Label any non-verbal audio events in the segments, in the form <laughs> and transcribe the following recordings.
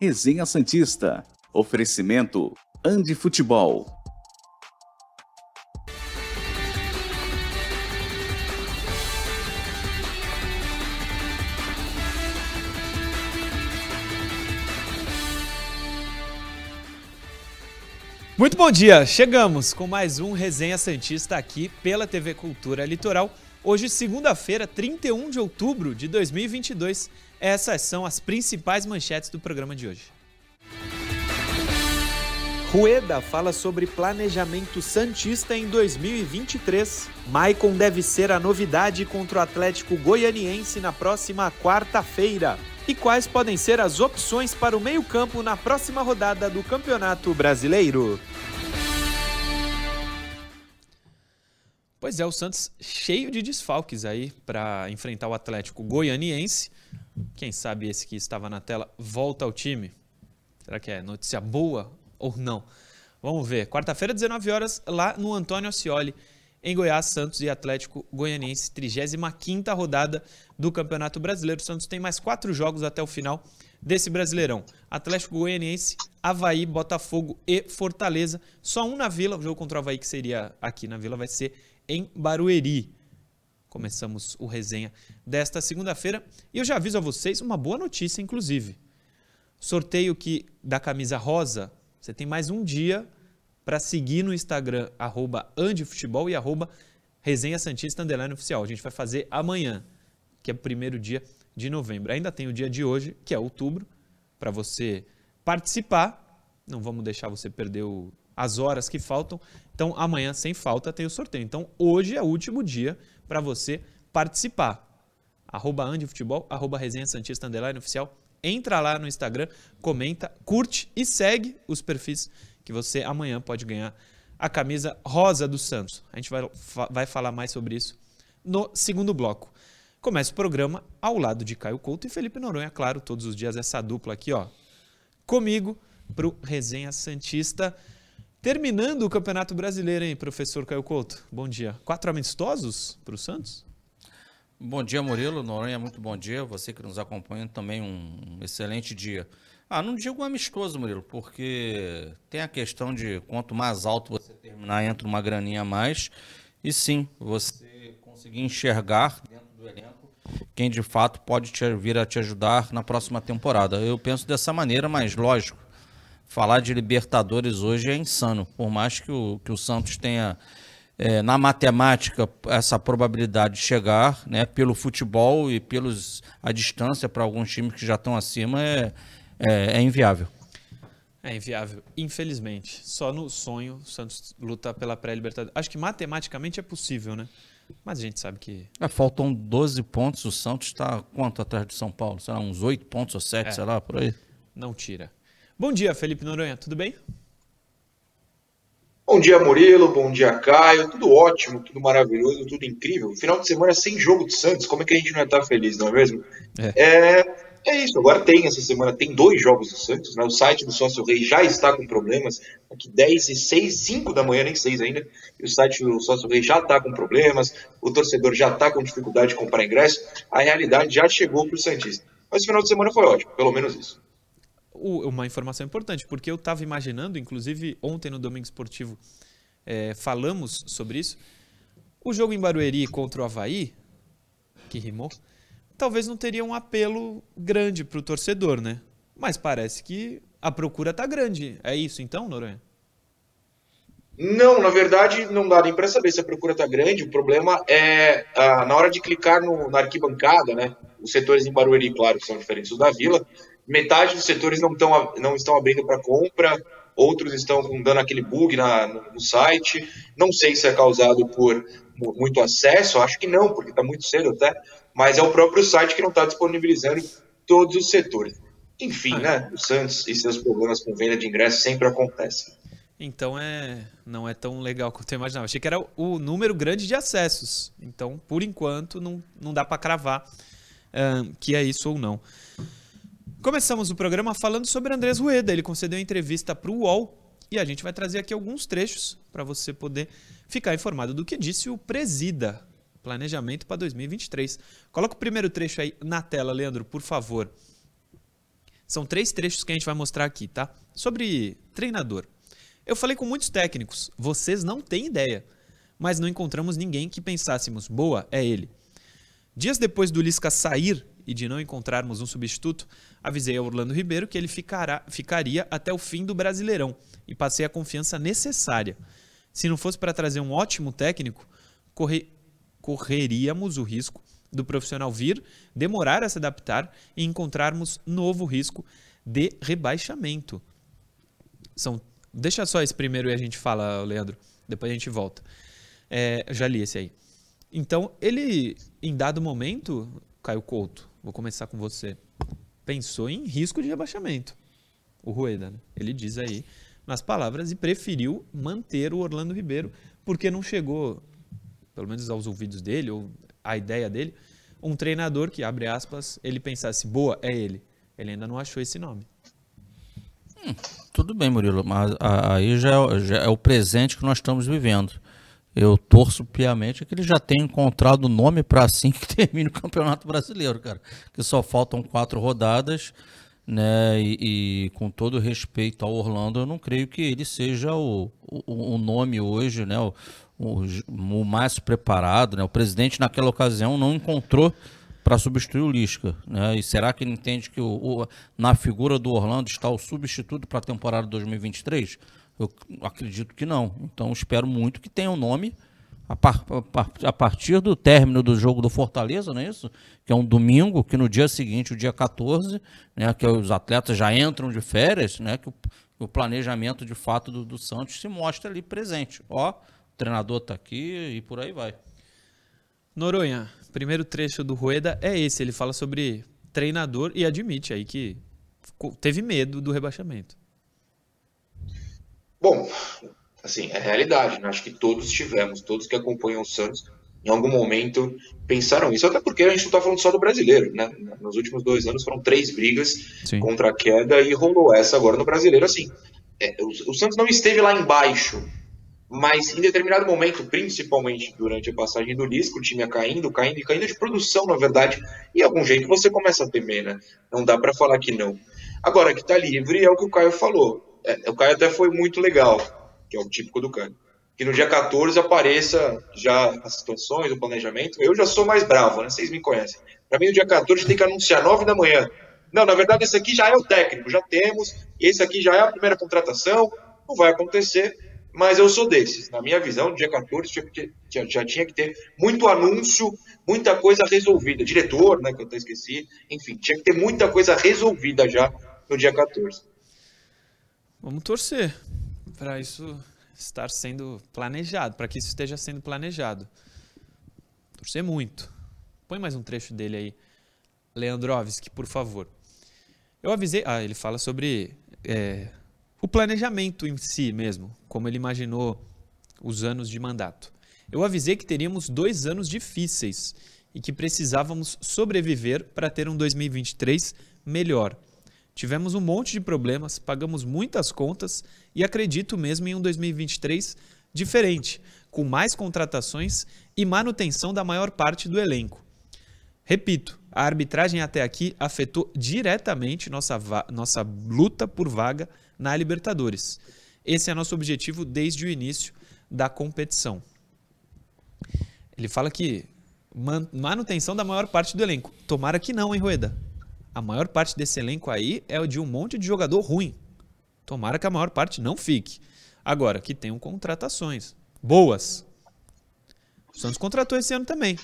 Resenha Santista. Oferecimento Andi Futebol. Muito bom dia! Chegamos com mais um Resenha Santista aqui pela TV Cultura Litoral. Hoje, segunda-feira, 31 de outubro de 2022. Essas são as principais manchetes do programa de hoje. Rueda fala sobre planejamento Santista em 2023. Maicon deve ser a novidade contra o Atlético Goianiense na próxima quarta-feira. E quais podem ser as opções para o meio-campo na próxima rodada do Campeonato Brasileiro? Pois é, o Santos cheio de desfalques aí para enfrentar o Atlético Goianiense. Quem sabe esse que estava na tela volta ao time? Será que é notícia boa ou não? Vamos ver. Quarta-feira, 19 horas, lá no Antônio Ascioli, em Goiás, Santos e Atlético Goianiense, 35ª rodada do Campeonato Brasileiro. Santos tem mais quatro jogos até o final desse Brasileirão. Atlético Goianiense, Havaí, Botafogo e Fortaleza. Só um na Vila. O jogo contra o Havaí, que seria aqui na Vila, vai ser em Barueri. Começamos o resenha desta segunda-feira e eu já aviso a vocês uma boa notícia, inclusive. Sorteio que da camisa rosa, você tem mais um dia para seguir no Instagram, arroba Andifutebol e arroba Resenha Santista Underline Oficial. A gente vai fazer amanhã, que é o primeiro dia de novembro. Ainda tem o dia de hoje, que é outubro, para você participar. Não vamos deixar você perder o, as horas que faltam. Então, amanhã, sem falta, tem o sorteio. Então, hoje é o último dia para você participar. Arroba Andifutebol, arroba Resenha Santista Underline Oficial. Entra lá no Instagram, comenta, curte e segue os perfis que você amanhã pode ganhar a camisa rosa do Santos. A gente vai, vai falar mais sobre isso no segundo bloco. Começa o programa ao lado de Caio Couto e Felipe Noronha, claro, todos os dias essa dupla aqui, ó. Comigo pro Resenha Santista. Terminando o Campeonato Brasileiro, hein, professor Caio Couto? Bom dia. Quatro amistosos para o Santos? Bom dia, Murilo. Noronha, muito bom dia. Você que nos acompanha também, um excelente dia. Ah, não digo amistoso, Murilo, porque tem a questão de quanto mais alto você terminar, entra uma graninha a mais. E sim, você conseguir enxergar dentro do elenco quem de fato pode te, vir a te ajudar na próxima temporada. Eu penso dessa maneira, mas lógico, falar de Libertadores hoje é insano. Por mais que o, que o Santos tenha, é, na matemática, essa probabilidade de chegar, né, pelo futebol e pelos a distância para alguns times que já estão acima, é, é, é inviável. É inviável, infelizmente. Só no sonho o Santos luta pela pré-libertadores. Acho que matematicamente é possível, né? Mas a gente sabe que. É, faltam 12 pontos. O Santos está quanto atrás de São Paulo? Será uns 8 pontos ou 7, é, sei lá, por aí? Não tira. Bom dia, Felipe Noronha, tudo bem? Bom dia, Murilo. Bom dia, Caio. Tudo ótimo, tudo maravilhoso, tudo incrível. Final de semana sem jogo de Santos, como é que a gente não ia estar feliz, não é mesmo? É. é, é isso. Agora tem, essa semana tem dois jogos do Santos. Né? O site do Sócio Rei já está com problemas. Aqui 10 e 6, 5 da manhã, nem 6 ainda. E o site do Sócio Rei já está com problemas. O torcedor já está com dificuldade de comprar ingresso. A realidade já chegou para o Santista. Mas o final de semana foi ótimo, pelo menos isso uma informação importante, porque eu estava imaginando, inclusive ontem no Domingo Esportivo é, falamos sobre isso, o jogo em Barueri contra o Havaí, que rimou, talvez não teria um apelo grande para o torcedor, né? Mas parece que a procura está grande. É isso então, Noronha? Não, na verdade, não dá nem para saber se a procura está grande. O problema é ah, na hora de clicar no, na arquibancada, né? Os setores em Barueri, claro, são diferentes dos da Vila metade dos setores não, tão, não estão abrindo para compra, outros estão dando aquele bug na, no site. Não sei se é causado por muito acesso, acho que não, porque está muito cedo até, mas é o próprio site que não está disponibilizando todos os setores. Enfim, ah, né? O Santos e seus problemas com venda de ingressos sempre acontecem. Então é, não é tão legal quanto eu imaginava. Achei que era o número grande de acessos. Então, por enquanto, não, não dá para cravar um, que é isso ou não. Começamos o programa falando sobre Andrés Rueda. Ele concedeu entrevista para o UOL e a gente vai trazer aqui alguns trechos para você poder ficar informado do que disse o Presida, planejamento para 2023. Coloca o primeiro trecho aí na tela, Leandro, por favor. São três trechos que a gente vai mostrar aqui, tá? Sobre treinador. Eu falei com muitos técnicos, vocês não têm ideia, mas não encontramos ninguém que pensássemos, boa, é ele. Dias depois do Lisca sair e de não encontrarmos um substituto, avisei a Orlando Ribeiro que ele ficará, ficaria até o fim do Brasileirão e passei a confiança necessária. Se não fosse para trazer um ótimo técnico, corre, correríamos o risco do profissional vir, demorar a se adaptar e encontrarmos novo risco de rebaixamento. São, deixa só esse primeiro e a gente fala, Leandro. Depois a gente volta. É, já li esse aí. Então, ele, em dado momento, Caio Couto, vou começar com você, pensou em risco de rebaixamento. O Rueda, né? ele diz aí nas palavras e preferiu manter o Orlando Ribeiro porque não chegou, pelo menos aos ouvidos dele, ou a ideia dele, um treinador que, abre aspas, ele pensasse, boa, é ele. Ele ainda não achou esse nome. Hum, tudo bem, Murilo, mas aí já é, já é, o presente que nós estamos vivendo. Eu torço piamente que ele já tenha encontrado o nome para assim que <laughs> termine o Campeonato Brasileiro, cara. Que só faltam quatro rodadas, né? E, e com todo respeito ao Orlando, eu não creio que ele seja o, o, o nome hoje, né? O, o, o mais preparado, né? O presidente naquela ocasião não encontrou para substituir o Lisca, né? E será que ele entende que o, na figura do Orlando está o substituto para a temporada 2023? Eu acredito que não. Então espero muito que tenha um nome a, par, a, partir do término do jogo do Fortaleza, não é isso? Que é um domingo, que no dia seguinte, o dia 14, né, que os atletas já entram de férias, né, que o, o planejamento de fato do, do Santos se mostra ali presente. Ó, treinador está aqui e por aí vai. Noronha, primeiro trecho do Rueda é esse. Ele fala sobre treinador e admite aí que teve medo do rebaixamento. Bom, assim, é realidade, né? Acho que todos tivemos, todos que acompanham o Santos, em algum momento pensaram isso. Até porque a gente não está falando só do brasileiro, né? Nos últimos dois anos foram três brigas Sim. contra a queda e rolou essa agora no brasileiro. Assim, é, o, o Santos não esteve lá embaixo mas em determinado momento, principalmente durante a passagem do Lisco, o time ia caindo, caindo e caindo de produção, na verdade, e algum jeito você começa a temer, né? Não dá para falar que não. Agora, que tá livre é o que o Caio falou. É, o Caio até foi muito legal, que é o típico do Caio. Que no dia 14 apareça já as situações, o planejamento. Eu já sou mais bravo, né? Vocês me conhecem. Para mim, no dia 14 tem que anunciar 9 da manhã. Não, na verdade, esse aqui já é o técnico, já temos. Esse aqui já é a primeira contratação. Não vai acontecer mas eu sou desses. Na minha visão, no dia 14 já, já tinha que ter muito anúncio, muita coisa resolvida. Diretor, né, que eu até esqueci. Enfim, tinha que ter muita coisa resolvida já no dia 14. Vamos torcer para isso estar sendo planejado, para que isso esteja sendo planejado. Torcer muito. Põe mais um trecho dele aí. Leandrovski, por favor. Eu avisei. Ah, ele fala sobre é, o planejamento em si mesmo, como ele imaginou os anos de mandato. Eu avisei que teríamos dois anos difíceis e que precisávamos sobreviver para ter um 2023 melhor. Tivemos um monte de problemas, pagamos muitas contas e acredito mesmo em um 2023 diferente, com mais contratações e manutenção da maior parte do elenco. Repito, a arbitragem até aqui afetou diretamente nossa, nossa luta por vaga na Libertadores. Esse é nosso objetivo desde o início da competição. Ele fala que manutenção da maior parte do elenco. Tomara que não, hein, Rueda? A maior parte desse elenco aí é o de um monte de jogador ruim. Tomara que a maior parte não fique. Agora, que tenham contratações boas. O Santos contratou esse ano também.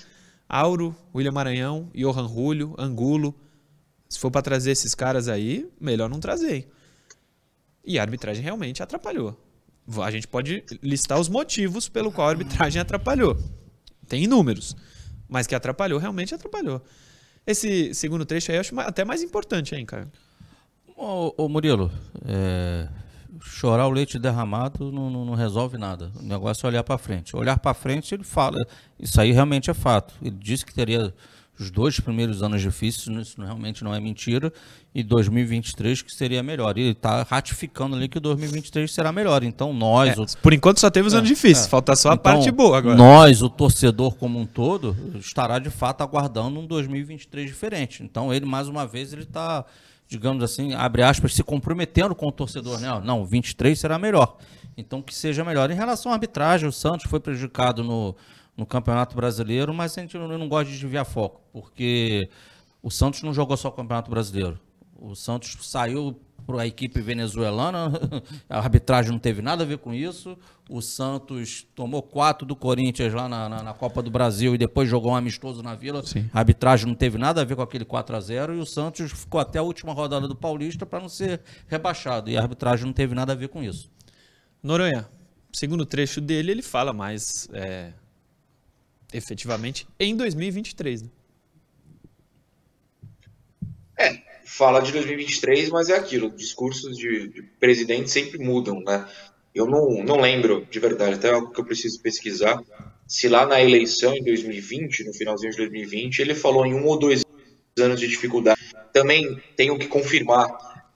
Auro, William Maranhão, Johan Julio, Angulo. Se for para trazer esses caras aí, melhor não trazer. E a arbitragem realmente atrapalhou. A gente pode listar os motivos pelo qual a arbitragem atrapalhou. Tem inúmeros. Mas que atrapalhou, realmente atrapalhou. Esse segundo trecho aí eu acho até mais importante, hein, Caio? Ô, ô Murilo, é, chorar o leite derramado não, não, não, resolve nada. O negócio é olhar para frente. Olhar para frente, ele fala. Isso aí realmente é fato. Ele disse que teria os dois primeiros anos difíceis, isso realmente não é mentira, e 2023 que seria melhor. E ele está ratificando ali que 2023 será melhor. Então nós... É, o... Por enquanto só teve os anos é, difíceis, é. falta só a então, parte boa agora. Nós, o torcedor como um todo, estará de fato aguardando um 2023 diferente. Então ele, mais uma vez, ele está, digamos assim, abre aspas, se comprometendo com o torcedor. Né? Não, 23 será melhor. Então que seja melhor. Em relação à arbitragem, o Santos foi prejudicado no no Campeonato Brasileiro, mas a gente não, não gosta de desviar foco, porque o Santos não jogou só o Campeonato Brasileiro. O Santos saiu para a equipe venezuelana, <laughs> a arbitragem não teve nada a ver com isso. O Santos tomou quatro do Corinthians lá na, na, na Copa do Brasil e depois jogou um amistoso na Vila. Sim. A arbitragem não teve nada a ver com aquele 4 a 0 e o Santos ficou até a última rodada do Paulista para não ser rebaixado. E a arbitragem não teve nada a ver com isso. Noronha, segundo trecho dele, ele fala mais é efetivamente em 2023. Né? É, fala de 2023, mas é aquilo, discursos de, de presidente sempre mudam, né? Eu não, não lembro, de verdade, até algo que eu preciso pesquisar, se lá na eleição em 2020, no finalzinho de 2020, ele falou em um ou dois anos de dificuldade. Também tenho que confirmar,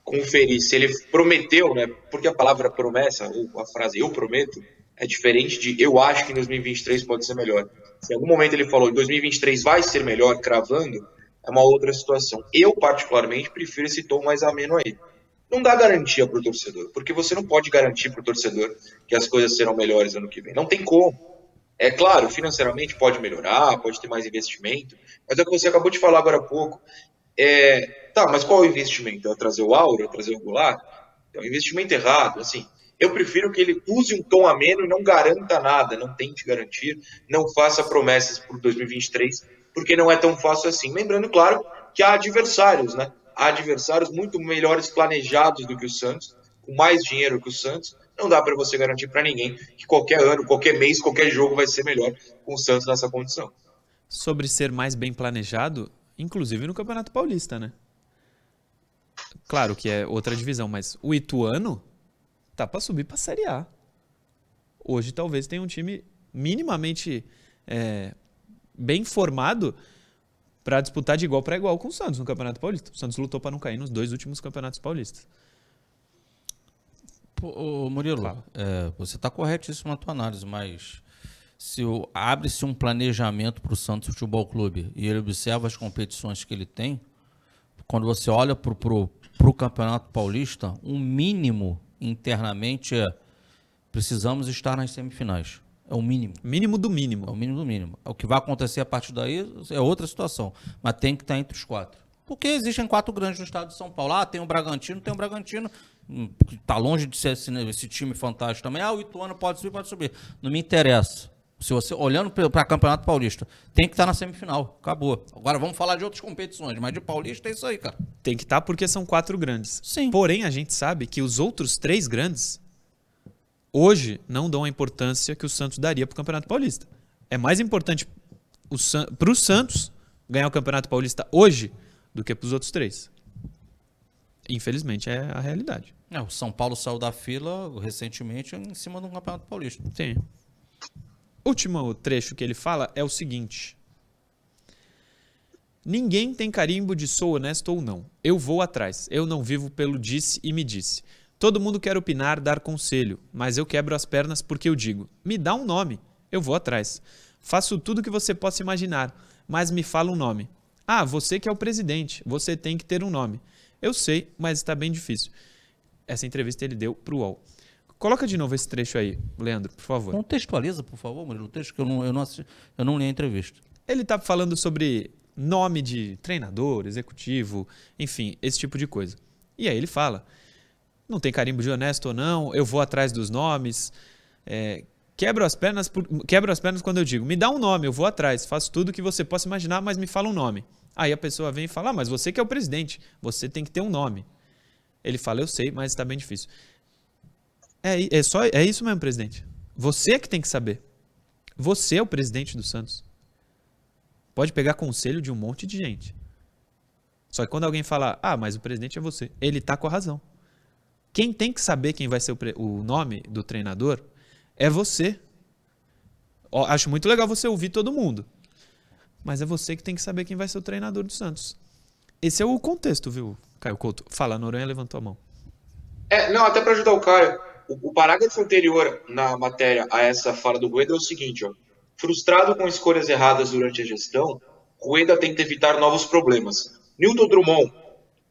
conferir se ele prometeu, né? Porque a palavra promessa, ou a frase eu prometo, é diferente de eu acho que em 2023 pode ser melhor. Se em algum momento ele falou que 2023 vai ser melhor, cravando, é uma outra situação. Eu, particularmente, prefiro esse tom mais ameno aí. Não dá garantia para o torcedor, porque você não pode garantir para o torcedor que as coisas serão melhores ano que vem. Não tem como. É claro, financeiramente pode melhorar, pode ter mais investimento, mas é o que você acabou de falar agora há pouco. É, tá, mas qual é o investimento? É trazer o Auro, é trazer o Goulart? É um investimento errado, assim. Eu prefiro que ele use um tom ameno e não garanta nada, não tente garantir, não faça promessas para 2023, porque não é tão fácil assim. Lembrando, claro, que há adversários, né? Há adversários muito melhores planejados do que o Santos, com mais dinheiro que o Santos. Não dá para você garantir para ninguém que qualquer ano, qualquer mês, qualquer jogo vai ser melhor com o Santos nessa condição. Sobre ser mais bem planejado, inclusive no Campeonato Paulista, né? Claro que é outra divisão, mas o Ituano tá para subir para a Série A. Hoje talvez tenha um time minimamente é, bem formado para disputar de igual para igual com o Santos no Campeonato Paulista. O Santos lutou para não cair nos dois últimos campeonatos paulistas. Pô, Murilo, é, você está corretíssimo na tua análise, mas se abre-se um planejamento para o Santos Futebol Clube e ele observa as competições que ele tem, quando você olha para o Campeonato Paulista, um mínimo internamente é precisamos estar nas semifinais. É o mínimo. Mínimo do mínimo. É o mínimo do mínimo. O que vai acontecer a partir daí é outra situação. Mas tem que estar entre os quatro. Porque existem quatro grandes no estado de São Paulo. Ah, tem o Bragantino, tem o Bragantino. Está hum, longe de ser esse, esse, time fantástico também. Ah, o Ituano pode subir, pode subir. Não me interessa. Se você olhando para Campeonato Paulista, tem que estar na semifinal. Acabou. Agora vamos falar de outras competições, mas de Paulista é isso aí, cara. Tem que estar porque são quatro grandes. Sim. Porém, a gente sabe que os outros três grandes hoje não dão a importância que o Santos daria para o Campeonato Paulista. É mais importante para o Santos ganhar o Campeonato Paulista hoje do que para os outros três. Infelizmente, é a realidade. É, o São Paulo saiu da fila recentemente em cima do Campeonato Paulista. Sim. Último trecho que ele fala é o seguinte: Ninguém tem carimbo de sou honesto ou não. Eu vou atrás. Eu não vivo pelo disse e me disse. Todo mundo quer opinar, dar conselho, mas eu quebro as pernas porque eu digo: me dá um nome, eu vou atrás. Faço tudo que você possa imaginar, mas me fala um nome. Ah, você que é o presidente, você tem que ter um nome. Eu sei, mas está bem difícil. Essa entrevista ele deu para o UOL. Coloca de novo esse trecho aí, Leandro, por favor. Contextualiza, por favor, Murilo, o texto que eu não, eu não, assisti, eu não li a entrevista. Ele está falando sobre nome de treinador, executivo, enfim, esse tipo de coisa. E aí ele fala não tem carimbo de honesto ou não, eu vou atrás dos nomes. É, quebro, as pernas por, quebro as pernas quando eu digo, me dá um nome, eu vou atrás, faço tudo que você possa imaginar, mas me fala um nome. Aí a pessoa vem e fala, ah, mas você que é o presidente, você tem que ter um nome. Ele fala, eu sei, mas está bem difícil. É, é, só, é isso mesmo, presidente. Você é que tem que saber. Você é o presidente do Santos. Pode pegar conselho de um monte de gente. Só que quando alguém fala, ah, mas o presidente é você, ele está com a razão. Quem tem que saber quem vai ser o, o nome do treinador é você. Acho muito legal você ouvir todo mundo. mas é você que tem que saber quem vai ser o treinador do Santos. Esse é o contexto, viu, Caio Couto? Fala, Noronha levantou a mão. É, não, até para ajudar o Caio, o, o, parágrafo anterior na matéria a essa fala do Rueda é o seguinte, ó. Frustrado com escolhas erradas durante a gestão, Rueda tenta evitar novos problemas. Newton Drummond,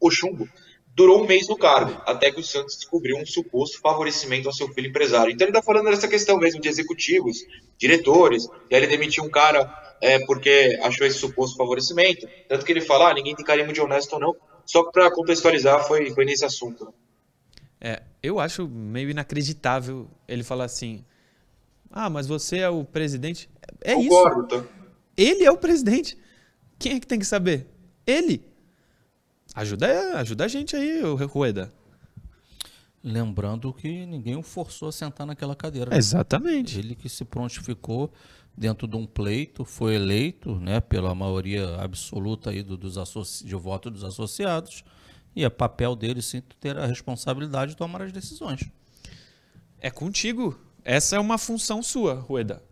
o chumbo, durou um mês no cargo, até que o Santos descobriu um suposto favorecimento ao seu filho empresário. Então ele está falando dessa questão mesmo de executivos, diretores, e aí ele demitiu um cara é, porque achou esse suposto favorecimento. Tanto que ele fala, ah, ninguém tem carinho de honesto ou não. Só para contextualizar, foi, foi nesse assunto. É, eu acho meio inacreditável ele falar assim: ah, mas você é o presidente. É Concordo, isso. Tá? Ele é o presidente. Quem é que tem que saber? Ele. Ajuda, ajuda a gente aí, o Rueda. Lembrando que ninguém o forçou a sentar naquela cadeira. Né? Exatamente. Ele que se prontificou dentro de um pleito, foi eleito né, pela maioria absoluta aí do, dos de voto dos associados, e é papel dele sim ter a responsabilidade de tomar as decisões. É contigo. Essa é uma função sua, Rueda.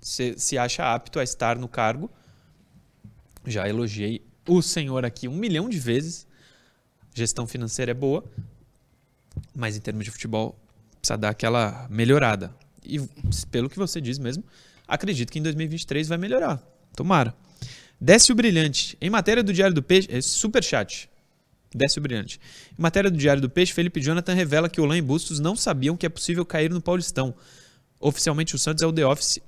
Você se acha apto a estar no cargo. Já elogiei o senhor aqui um milhão de vezes. Gestão financeira é boa, mas em termos de futebol precisa dar aquela melhorada. E pelo que você diz mesmo, acredito que em 2023 vai melhorar. Tomara. Desce o brilhante. Em matéria do Diário do Peixe, é super chat. Desce o brilhante. Em matéria do Diário do Peixe, Felipe Jonathan revela que Olan e Bustos não sabiam que é possível cair no Paulistão. Oficialmente o Santos é o The Office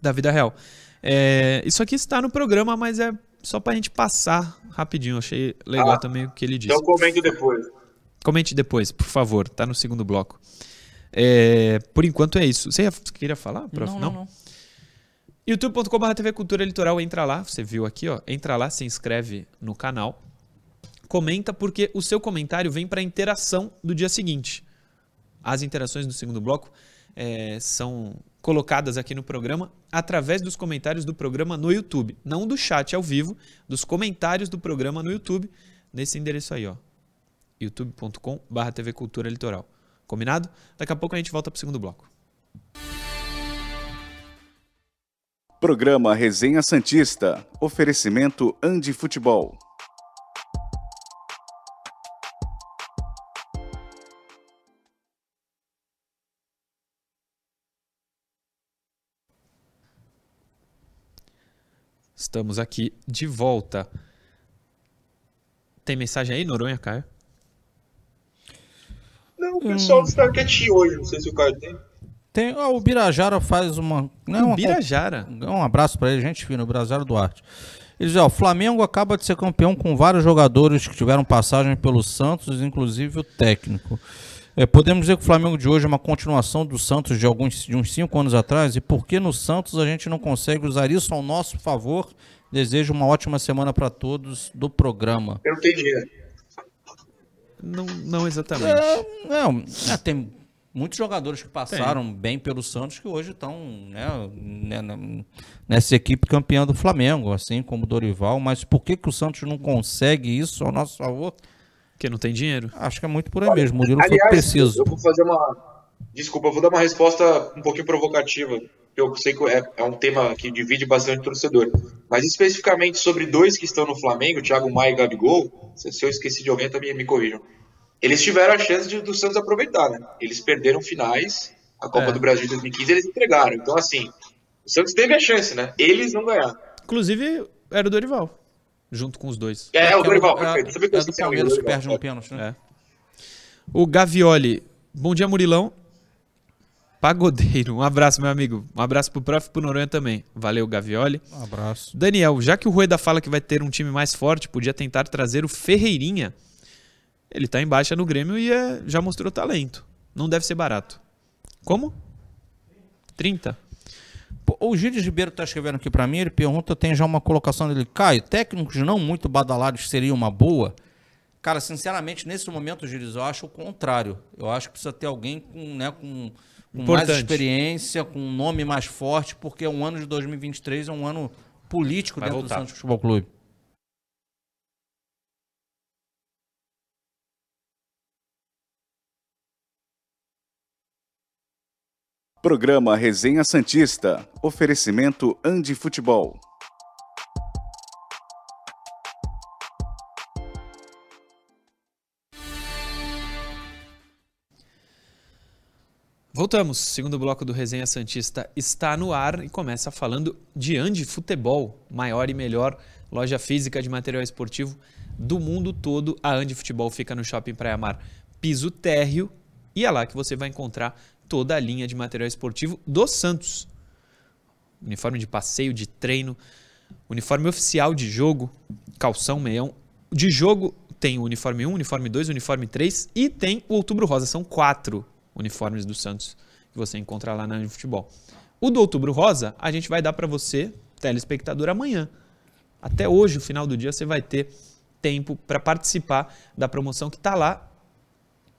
da vida real. É, isso aqui está no programa, mas é só para a gente passar rapidinho. Achei legal ah, também o que ele disse. Então comente depois. Comente depois, por favor. Tá no segundo bloco. É, por enquanto é isso. Você queria falar, prof? Não, não. não. youtube.com.br TV Cultura Litoral, entra lá, você viu aqui, ó, entra lá, se inscreve no canal, comenta porque o seu comentário vem para a interação do dia seguinte. As interações do segundo bloco é, são colocadas aqui no programa através dos comentários do programa no YouTube. Não do chat ao vivo, dos comentários do programa no YouTube, nesse endereço aí, ó. youtube.com.br TV Cultura Litoral. Combinado? Daqui a pouco a gente volta para o segundo bloco. Programa Resenha Santista. Oferecimento Andi Futebol. Estamos aqui de volta. Tem mensagem aí, Noronha, Caio? Não, o pessoal hum. está quietinho hoje, não sei se o Caio tem. Tem, ó, o Birajara faz uma. Né, o Birajara? Um abraço para ele, gente fina, o Birajara Duarte. Ele diz: ó, o Flamengo acaba de ser campeão com vários jogadores que tiveram passagem pelo Santos, inclusive o técnico. É, podemos dizer que o Flamengo de hoje é uma continuação do Santos de alguns de uns cinco anos atrás. E por que no Santos a gente não consegue usar isso ao nosso favor? Desejo uma ótima semana para todos do programa. Eu não entendi. Não, não exatamente. É, não, é, tem muitos jogadores que passaram tem. bem pelo Santos que hoje estão né, né, nessa equipe campeã do Flamengo, assim como o Dorival. Mas por que, que o Santos não consegue isso ao nosso favor? Porque não tem dinheiro. Acho que é muito por aí mesmo. O Murilo Aliás, foi preciso. Eu vou fazer uma. Desculpa, eu vou dar uma resposta um pouquinho provocativa. Eu sei que é, é um tema que divide bastante o torcedor. Mas especificamente sobre dois que estão no Flamengo, Thiago Maia e Gabigol, se eu esqueci de alguém, também me corrijam. Eles tiveram a chance de, do Santos aproveitar, né? Eles perderam finais, a Copa é. do Brasil de 2015 eles entregaram. Então, assim, o Santos teve a chance, né? Eles não ganharam. Inclusive, era o Dorival junto com os dois. É, é o Dorival, perfeito. Você é, é do Palmeiras que perde um pênalti, né? É. O Gavioli. Bom dia, Murilão. Pagodeiro. Um abraço, meu amigo. Um abraço pro prof e pro Noronha também. Valeu, Gavioli. Um abraço. Daniel, já que o Rueda fala que vai ter um time mais forte, podia tentar trazer o Ferreirinha. Ele tá em baixa no Grêmio e é, já mostrou talento. Não deve ser barato. Como? 30? O Gilles Ribeiro está escrevendo aqui para mim, ele pergunta, tem já uma colocação dele. Caio, técnicos não muito badalados seria uma boa? Cara, sinceramente, nesse momento, Gilles, eu acho o contrário. Eu acho que precisa ter alguém com, né, com, com mais experiência, com um nome mais forte, porque o ano de 2023 é um ano político Vai dentro voltar. do Santos Futebol Clube. Programa Resenha Santista. Oferecimento Andi Futebol. Voltamos. Segundo bloco do Resenha Santista está no ar e começa falando de Andi Futebol, maior e melhor loja física de material esportivo do mundo todo. A Andi Futebol fica no Shopping Praia Mar, piso térreo, e é lá que você vai encontrar toda a linha de material esportivo do Santos. Uniforme de passeio, de treino, uniforme oficial de jogo, calção, meião. De jogo tem o uniforme 1, uniforme 2, uniforme 3 e tem o Outubro Rosa. São quatro uniformes do Santos que você encontra lá na Futebol. O do Outubro Rosa, a gente vai dar para você, telespectador, amanhã. Até hoje, o final do dia, você vai ter tempo para participar da promoção que está lá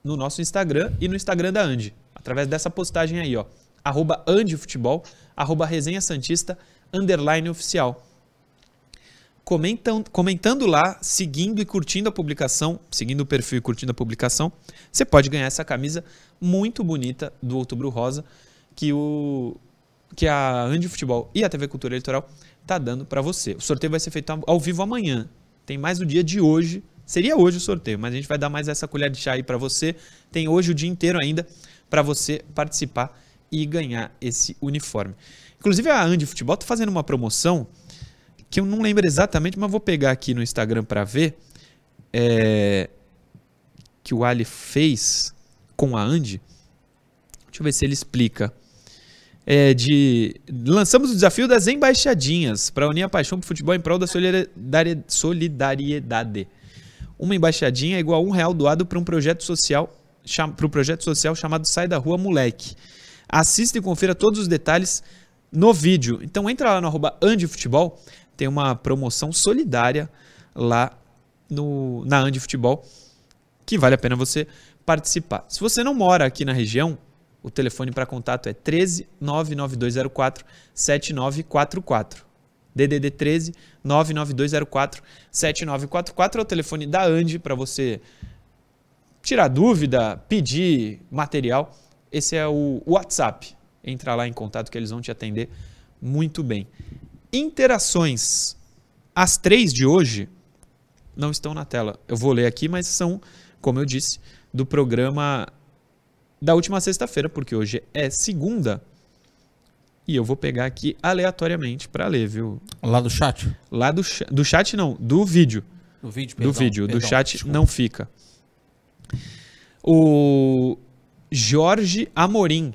no nosso Instagram e no Instagram da Andy. Através dessa postagem aí, ó. Arroba Futebol, arroba Resenha Santista, underline oficial comentam, comentando lá, seguindo e curtindo a publicação, seguindo o perfil e curtindo a publicação, você pode ganhar essa camisa muito bonita do Outubro Rosa que o que a Andi Futebol e a TV Cultura Eleitoral tá dando para você. O sorteio vai ser feito ao vivo amanhã. Tem mais o dia de hoje. Seria hoje o sorteio, mas a gente vai dar mais essa colher de chá aí para você. Tem hoje o dia inteiro ainda para você participar e ganhar esse uniforme. Inclusive a Andi Futebol tá fazendo uma promoção que eu não lembro exatamente, mas vou pegar aqui no Instagram para ver, é, que o Ali fez com a Andy. Deixa eu ver se ele explica. É de lançamos o desafio das embaixadinhas para unir a paixão por futebol em prol da solidariedade. Uma embaixadinha é igual a um real doado para um projeto social para o projeto social chamado Sai da Rua Moleque. Assista e confira todos os detalhes no vídeo. Então entra lá no arroba Andifutebol, tem uma promoção solidária lá no, na Andi Futebol que vale a pena você participar. Se você não mora aqui na região, o telefone para contato é 13 99204 7944. DDD 13 99204 7944 é o telefone da Andi para você tirar dúvida, pedir material. Esse é o WhatsApp. Entra lá em contato que eles vão te atender muito bem. Interações. As três de hoje não estão na tela. Eu vou ler aqui, mas são, como eu disse, do programa da última sexta-feira, porque hoje é segunda. E eu vou pegar aqui aleatoriamente para ler, viu? Lá do chat? Lá do, do chat não, do vídeo. Do vídeo, perdão, Do vídeo, perdão, do chat desculpa. não fica. O Jorge Amorim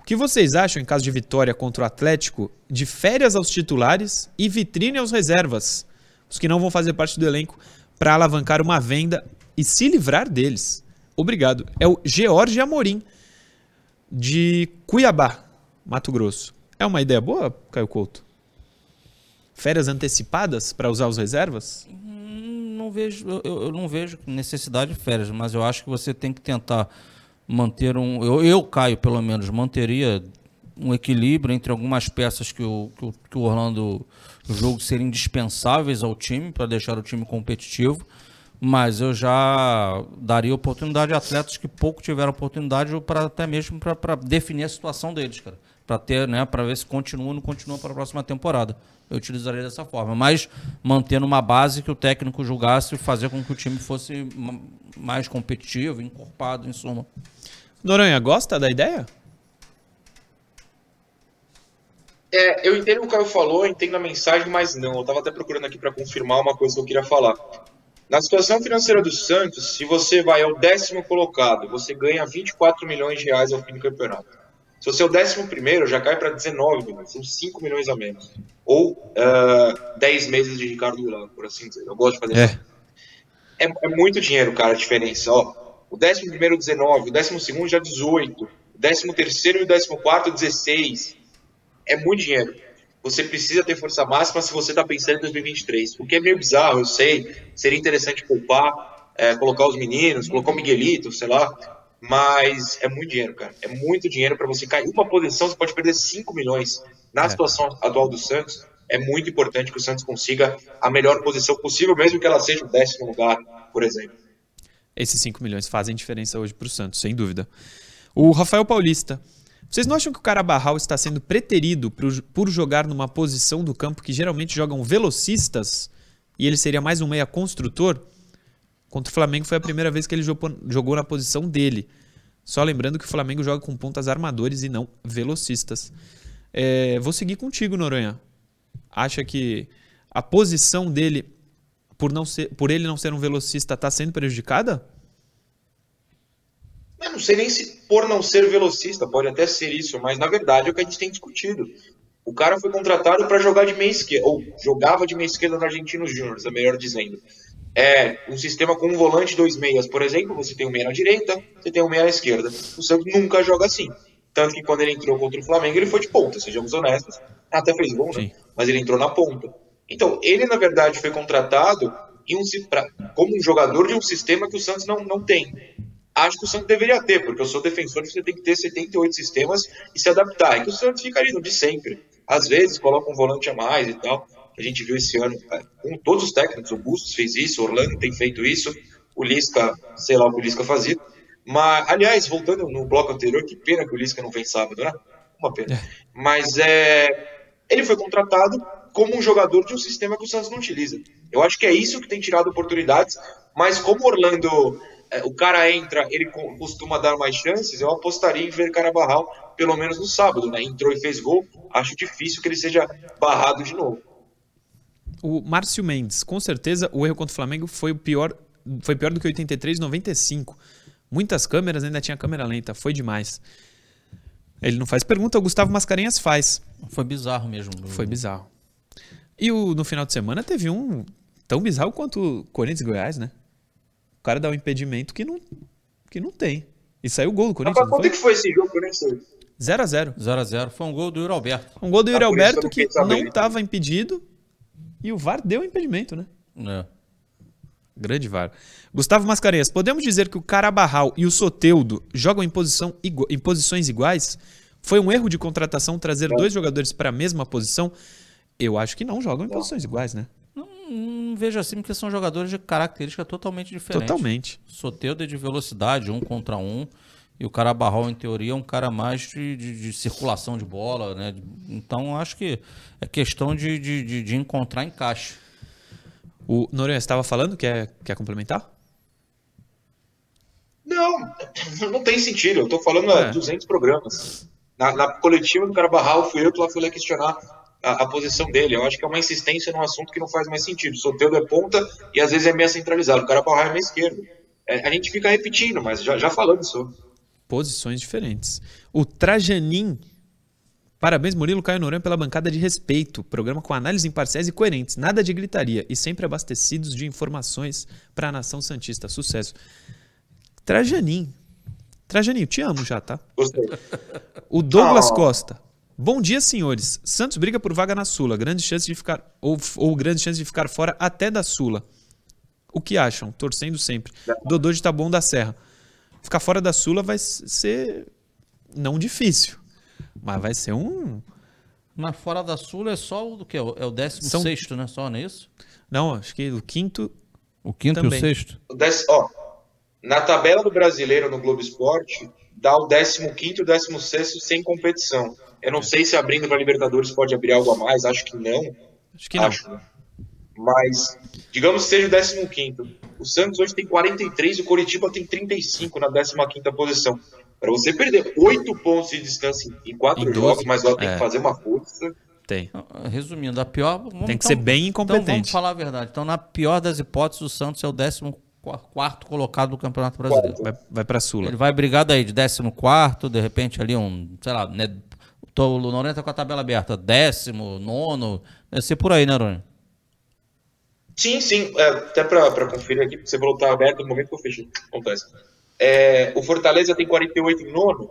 o que vocês acham, em caso de vitória contra o Atlético, de férias aos titulares e vitrine aos reservas, os que não vão fazer parte do elenco, para alavancar uma venda e se livrar deles? Obrigado. É o George Amorim, de Cuiabá, Mato Grosso. É uma ideia boa, Caio Couto? Férias antecipadas para usar os reservas? Hum, Vejo, eu, eu não vejo necessidade de férias, mas eu acho que você tem que tentar manter um. Eu, eu Caio, pelo menos, manteria um equilíbrio entre algumas peças que o, que o, que o Orlando o jogo seriam indispensáveis ao time para deixar o time competitivo. Mas eu já daria oportunidade a atletas que pouco tiveram oportunidade para até mesmo para definir a situação deles, cara. Para ter, né, para ver se continua ou não continua para a próxima temporada. Eu utilizaria dessa forma, mas mantendo uma base que o técnico julgasse e fazer com que o time fosse ma- mais competitivo, encorpado, em suma. Noronha, gosta da ideia? É, eu entendo o que o Caio falou, entendo a mensagem, mas não. Eu estava até procurando aqui para confirmar uma coisa que eu queria falar. Na situação financeira do Santos, se você vai ao décimo colocado, você ganha 24 milhões de reais ao fim do campeonato. Se você é o décimo primeiro, já cai para 19 milhões, são 5 milhões a menos. Ou ah, 10 meses de Ricardo Goulart, por assim dizer. Eu gosto de fazer isso. É, é muito dinheiro, cara, a diferença. Ó, o décimo primeiro, 19, o décimo segundo já 18, o décimo terceiro e o décimo quarto, 16. É muito dinheiro. Você precisa ter força máxima se você está pensando em 2023. O que é meio bizarro, eu sei. Seria interessante poupar, é, colocar os meninos, colocar o Miguelito, sei lá. Mas é muito dinheiro, cara. É muito dinheiro para você cair uma posição, você pode perder 5 milhões. Na É. situação atual do Santos, é muito importante que o Santos consiga a melhor posição possível, mesmo que ela seja o décimo lugar, por exemplo. Esses 5 milhões fazem diferença hoje para o Santos, sem dúvida. O Rafael Paulista. Vocês não acham que o Carabarral está sendo preterido por jogar numa posição do campo que geralmente jogam velocistas e ele seria mais um meia construtor? Contra o Flamengo foi a primeira vez que ele jogou, na posição dele. Só lembrando que o Flamengo joga com pontas armadores e não velocistas. É, vou seguir contigo, Noronha. Acha que a posição dele, por, não ser, por ele não ser um velocista, está sendo prejudicada? Eu não sei nem se por não ser velocista, pode até ser isso, mas na verdade é o que a gente tem discutido. O cara foi contratado para jogar de meia esquerda, ou jogava de meia esquerda no Argentinos Júnior, é melhor dizendo. É um sistema com um volante dois meias, por exemplo, você tem um meia na direita, você tem um meia na esquerda. O Santos nunca joga assim. Tanto que quando ele entrou contra o Flamengo, ele foi de ponta, sejamos honestos. Até fez gol, né? Mas ele entrou na ponta. Então, ele na verdade foi contratado um, pra, como um jogador de um sistema que o Santos não, não tem acho que o Santos deveria ter, porque eu sou defensor de você tem que ter 78 sistemas e se adaptar. E que o Santos ficaria no de sempre. Às vezes coloca um volante a mais e tal. A gente viu esse ano é, com todos os técnicos. O Bustos fez isso, o Orlando tem feito isso, o Lisca, sei lá o que o Lisca fazia. Mas, aliás, voltando no bloco anterior, que pena que o Lisca não vem sábado, né? Uma pena. É. Mas é, ele foi contratado como um jogador de um sistema que o Santos não utiliza. Eu acho que é isso que tem tirado oportunidades, mas como o Orlando é, o cara entra, ele costuma dar mais chances, eu apostaria em ver Carabarral, pelo menos no sábado, né? Entrou e fez gol, acho difícil que ele seja barrado de novo. O Márcio Mendes, com certeza o erro contra o Flamengo foi o pior, foi pior do que 83 95. Muitas câmeras, ainda tinha câmera lenta, foi demais. Ele não faz pergunta, o Gustavo Mascarenhas faz. Foi bizarro mesmo. Foi bizarro. E o, no final de semana teve um tão bizarro quanto o Corinthians e Goiás, né? O cara dá um impedimento que não, que não tem. E saiu o gol do Corinthians. Mas quanto é que foi esse jogo sei? 0x0. 0x0. Foi um gol do Yuri Alberto. Um gol do Yuri ah, Alberto que não estava impedido. E o VAR deu impedimento, né? É. Grande VAR. Gustavo Mascarenhas, podemos dizer que o Carabarral e o Soteudo jogam em, posição, em posições iguais? Foi um erro de contratação trazer é. dois jogadores para a mesma posição? Eu acho que não jogam em posições iguais, né? não vejo assim, porque são jogadores de característica totalmente diferente. Totalmente. Soteudo é de velocidade, um contra um. E o Carabarral, em teoria, é um cara mais de, de, de circulação de bola, né? Então, acho que é questão de, de, de encontrar encaixe. O Noronha estava falando, quer, quer complementar? Não, <clears throat> não tem sentido. Eu estou falando é. há 200 programas. Na, na coletiva do Carabarral, fui eu que lá fui lá questionar a, a, posição dele. Eu acho que é uma insistência num assunto que não faz mais sentido. O Soteldo é ponta e às vezes é meia centralizado. O cara é meia esquerda. É, a gente fica repetindo, mas já, já falando sobre. Posições diferentes. O Trajanin. Parabéns, Murilo Caio Noran, pela bancada de respeito. Programa com análises imparciais e coerentes. Nada de gritaria e sempre abastecidos de informações para a nação Santista. Sucesso. Trajanin. Trajaninho, te amo já, tá? Gostei. O Douglas oh. Costa. Bom dia, senhores. Santos briga por vaga na Sula, grande chance de ficar ou, ou grande chance de ficar fora até da Sula. O que acham? Torcendo sempre. Dodô de Taboão da Serra. Ficar fora da Sula vai ser não difícil, mas vai ser um mas fora da Sula é só o que é o 16 São... sexto, né? Só não é isso? Não, acho que o quinto o quinto também. e o sexto. O ó, na tabela do Brasileiro no Globo Esporte, dá o 15 e o 16 sem competição. Eu não sei se abrindo para Libertadores pode abrir algo a mais, acho que não. Acho que não. Acho. Mas, digamos que seja o 15. O Santos hoje tem 43 e o Coritiba tem 35 na 15 posição. Para você perder 8 pontos de distância em 4 jogos, mas lá tem é. que fazer uma força. Tem. Resumindo, a pior. Vamos, tem que então, ser bem incompetente. Então vamos falar a verdade. Então, na pior das hipóteses, o Santos é o 14 quarto colocado do Campeonato Brasileiro. Vai, vai para a Sula. Ele vai brigar daí de 14, de repente ali um, sei lá, né, Tô, o Noronha tá com a tabela aberta. Décimo, nono. Deve ser por aí, né, Noronha? Sim, sim. É, até para conferir aqui, você falou tá aberto no momento que eu fechei. Acontece. É, o Fortaleza tem 48 em nono,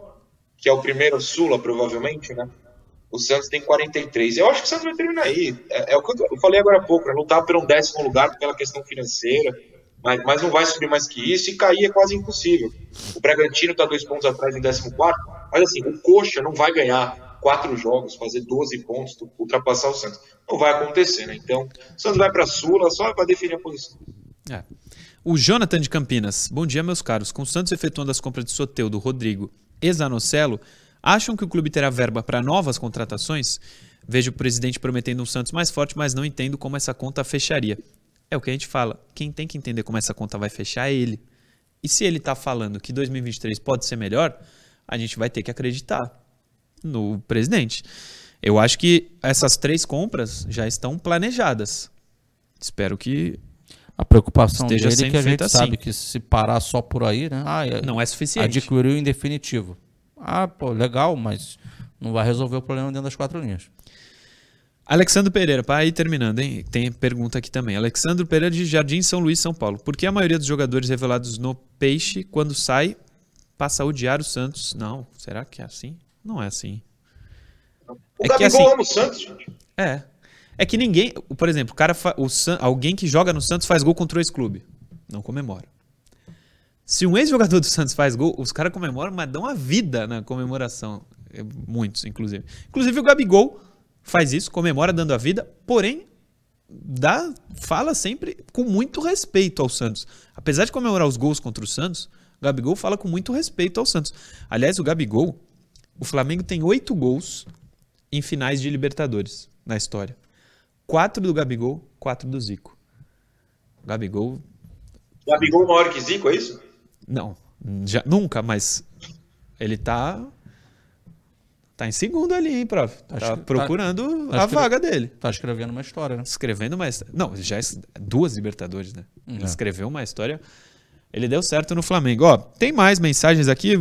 que é o primeiro Sula, provavelmente, né? O Santos tem 43. Eu acho que o Santos vai terminar aí. É, é o que eu, eu, falei agora há pouco, né? lutar por um décimo lugar pela questão financeira, mas, mas não vai subir mais que isso, e cair é quase impossível. O Bragantino está dois pontos atrás em 14, mas assim, o Coxa não vai ganhar quatro jogos, fazer 12 pontos, ultrapassar o Santos. Não vai acontecer, né? Então, o Santos vai para a Sula só para definir a posição. É. O Jonathan de Campinas. Bom dia, meus caros. Com o Santos efetuando as compras de Soteudo, Rodrigo e Zanocelo, acham que o clube terá verba para novas contratações? Vejo o presidente prometendo um Santos mais forte, mas não entendo como essa conta fecharia. É o que a gente fala. Quem tem que entender como essa conta vai fechar é ele. E se ele está falando que 2023 pode ser melhor, a gente vai ter que acreditar no presidente. Eu acho que essas três compras já estão planejadas. Espero que a preocupação esteja dele é que a gente feita sabe assim. que se parar só por aí, né? Ah, é- não é suficiente. adquiriu em definitivo. Ah, pô, legal, mas não vai resolver o problema dentro das quatro linhas. Alexandre Pereira, para ir terminando, hein? Tem pergunta aqui também. Alexandre Pereira de Jardim São Luís, São Paulo. Por que a maioria dos jogadores revelados no Peixe, quando sai, passa a odiar o Santos? Não, será que é assim? Não é assim. O É que Gabigol assim- ama o Santos, gente. É. É que ninguém, por exemplo, o cara fa- o San- alguém que joga no Santos faz gol contra o ex-clube. Não comemora. Se um ex-jogador do Santos faz gol, os caras comemoram, mas dão a vida na comemoração. É, Muitos, inclusive. Inclusive o Gabigol faz isso, comemora dando a vida, porém dá, fala sempre com muito respeito ao Santos. Apesar de comemorar os gols contra o Santos, o Gabigol fala com muito respeito ao Santos. Aliás, o Gabigol, o Flamengo tem oito gols em finais de Libertadores na história. Quatro do Gabigol, quatro do Zico. O Gabigol, Gabigol maior que Zico, é isso? não, já, nunca, mas ele tá tá em segundo ali, hein, prof. Tá, que- procurando tá- a acho que- vaga dele. Tá escrevendo uma história, né? Escrevendo uma história. Não, já é duas Libertadores, né? Ele É. escreveu uma história. Ele deu certo no Flamengo. Ó, tem mais mensagens aqui.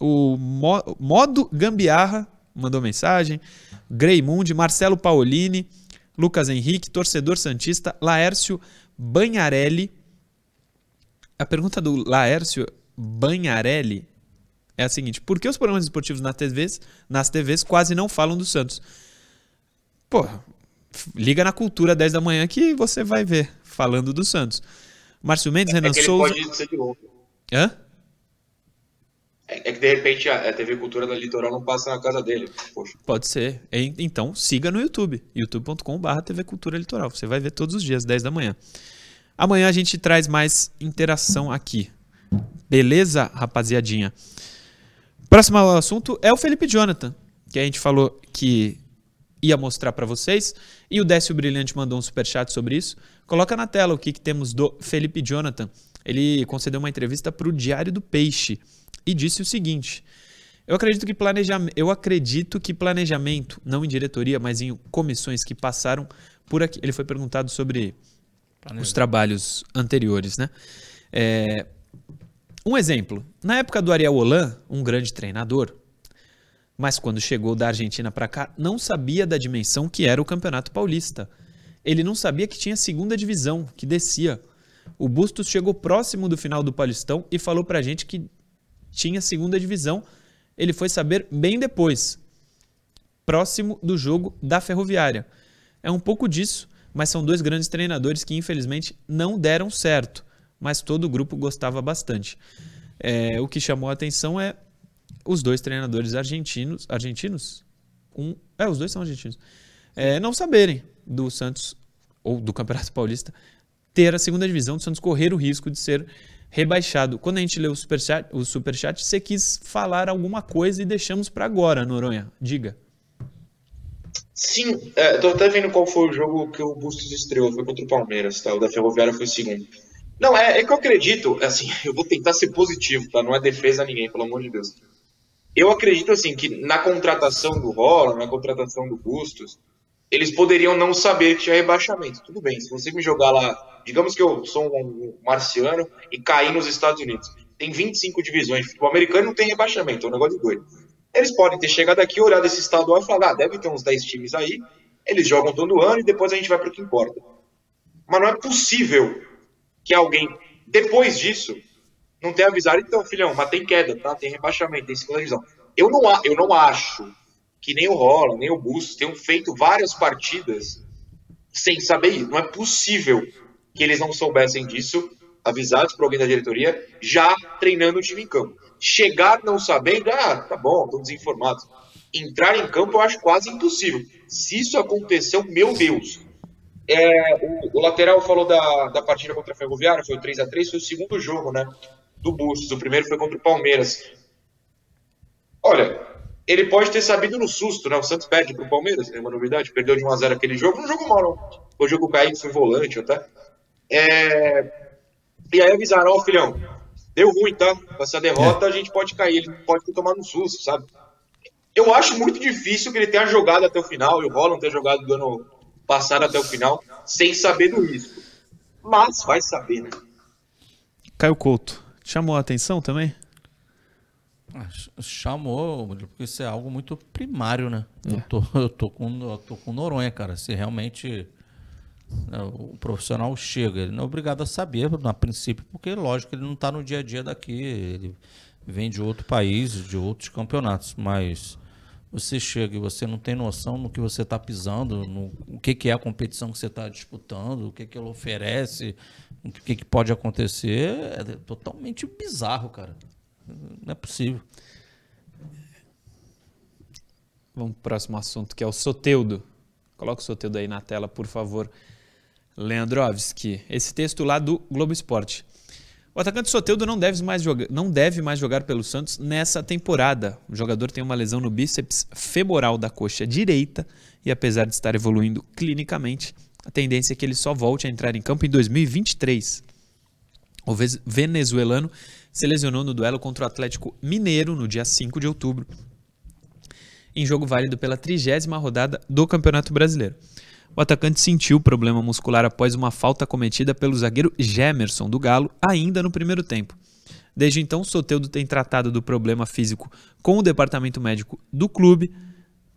O Mo- Modo Gambiarra mandou mensagem. Greimundi, Marcelo Paolini, Lucas Henrique, torcedor Santista, Laércio Banharelli. A pergunta do Laércio Banharelli é a seguinte: por que os programas esportivos nas TVs, nas TVs quase não falam do Santos? Pô, f- liga na cultura 10 da manhã que você vai ver falando do Santos. Márcio Mendes, Renan É ele Souza. Hã? É é que de repente a TV Cultura da Litoral não passa na casa dele. Poxa. Pode ser. Então, siga no YouTube, youtube.com.br TV Cultura Litoral. Você vai ver todos os dias, 10 da manhã. Amanhã a gente traz mais interação aqui. Beleza, rapaziadinha? Próximo assunto é o Felipe Jonathan, que a gente falou que ia mostrar para vocês. E o Décio Brilhante mandou um superchat sobre isso. Coloca na tela o que, que temos do Felipe Jonathan. Ele concedeu uma entrevista para o Diário do Peixe e disse o seguinte: eu acredito que planejamento, eu acredito que planejamento, não em diretoria, mas em comissões que passaram por aqui. Ele foi perguntado sobre os trabalhos anteriores, né? É, um exemplo. Na época do Ariel Holan, um grande treinador, mas quando chegou da Argentina para cá, não sabia da dimensão que era o Campeonato Paulista. Ele não sabia que tinha segunda divisão, que descia. O Bustos chegou próximo do final do Paulistão e falou pra gente que tinha segunda divisão. Ele foi saber bem depois, próximo do jogo da Ferroviária. É um pouco disso, mas são dois grandes treinadores que infelizmente não deram certo, mas todo o grupo gostava bastante. É, o que chamou a atenção é os dois treinadores argentinos, argentinos, um, é, os dois são argentinos, é, não saberem do Santos ou do Campeonato Paulista ter a segunda divisão, do Santos correr o risco de ser rebaixado. Quando a gente leu o superchat, o superchat você quis falar alguma coisa e deixamos para agora, Noronha. Diga. Sim, é, tô até vendo qual foi o jogo que o Bustos estreou. Foi contra o Palmeiras, tá? O da Ferroviária foi o segundo. Não, é, é que eu acredito, assim, <laughs> eu vou tentar ser positivo, tá? Não é defesa a ninguém, pelo amor de Deus. Eu acredito, assim, que na contratação do Rola, na contratação do Bustos, eles poderiam não saber que tinha rebaixamento. Tudo bem, se você me jogar lá, digamos que eu sou um marciano e caí nos Estados Unidos. Tem 25 divisões de futebol americano não tem rebaixamento, é um negócio de doido. Eles podem ter chegado aqui, olhado esse estadual e falar, ah, deve ter uns 10 times aí, eles jogam todo ano e depois a gente vai para o que importa. Mas não é possível que alguém, depois disso, não tenha avisado, então, filhão, mas tem queda, tá? Tem rebaixamento, tem segunda divisão. Eu não, eu não acho que nem o Rola, nem o Bustos tenham feito várias partidas sem saber isso. Não é possível que eles não soubessem disso, avisados por alguém da diretoria, já treinando o time em campo. Chegar não sabendo, ah, tá bom, estão desinformados. Entrar em campo eu acho quase impossível. Se isso aconteceu, meu Deus. É, o, o lateral falou da, da partida contra a Ferroviária, foi o 3 a 3 foi o segundo jogo, né? Do Bustos. O primeiro foi contra o Palmeiras. Olha, ele pode ter sabido no susto, né? O Santos perde pro Palmeiras, é uma novidade. Perdeu de 1x0 aquele jogo. Não jogou mal, não. Foi o jogo que o Kaique foi volante até. É... E aí avisaram, ó, filhão, deu ruim, tá? Com essa derrota é. a gente pode cair, ele pode ter tomado um susto, sabe? Eu acho muito difícil que ele tenha jogado até o final, e o Holland tenha jogado do ano passado até o final, sem saber do risco. Mas vai saber, né? Caio Couto, chamou a atenção também? Ah, chamou, porque isso é algo muito primário, né? É. Eu, tô, eu, tô com, eu tô com Noronha, cara. Se realmente né, o profissional chega, ele não é obrigado a saber, a princípio, porque, lógico, ele não está no dia a dia daqui. Ele vem de outro país, de outros campeonatos. Mas você chega e você não tem noção no que você está pisando, no o que, que é a competição que você está disputando, o que, que ela oferece, o que, que pode acontecer, é totalmente bizarro, cara. Não é possível. Vamos para o próximo assunto, que é o Soteudo. Coloca o Soteudo aí na tela, por favor. Leandrovski. Esse texto lá do Globo Esporte. O atacante Soteudo não deve, mais jogar, não deve mais jogar pelo Santos nessa temporada. O jogador tem uma lesão no bíceps femoral da coxa direita e, apesar de estar evoluindo clinicamente, a tendência é que ele só volte a entrar em campo em 2023. O venezuelano se lesionou no duelo contra o Atlético Mineiro no dia 5 de outubro, em jogo válido pela trigésima rodada do Campeonato Brasileiro. O atacante sentiu problema muscular após uma falta cometida pelo zagueiro Gemerson do Galo ainda no primeiro tempo. Desde então, Soteudo tem tratado do problema físico com o departamento médico do clube.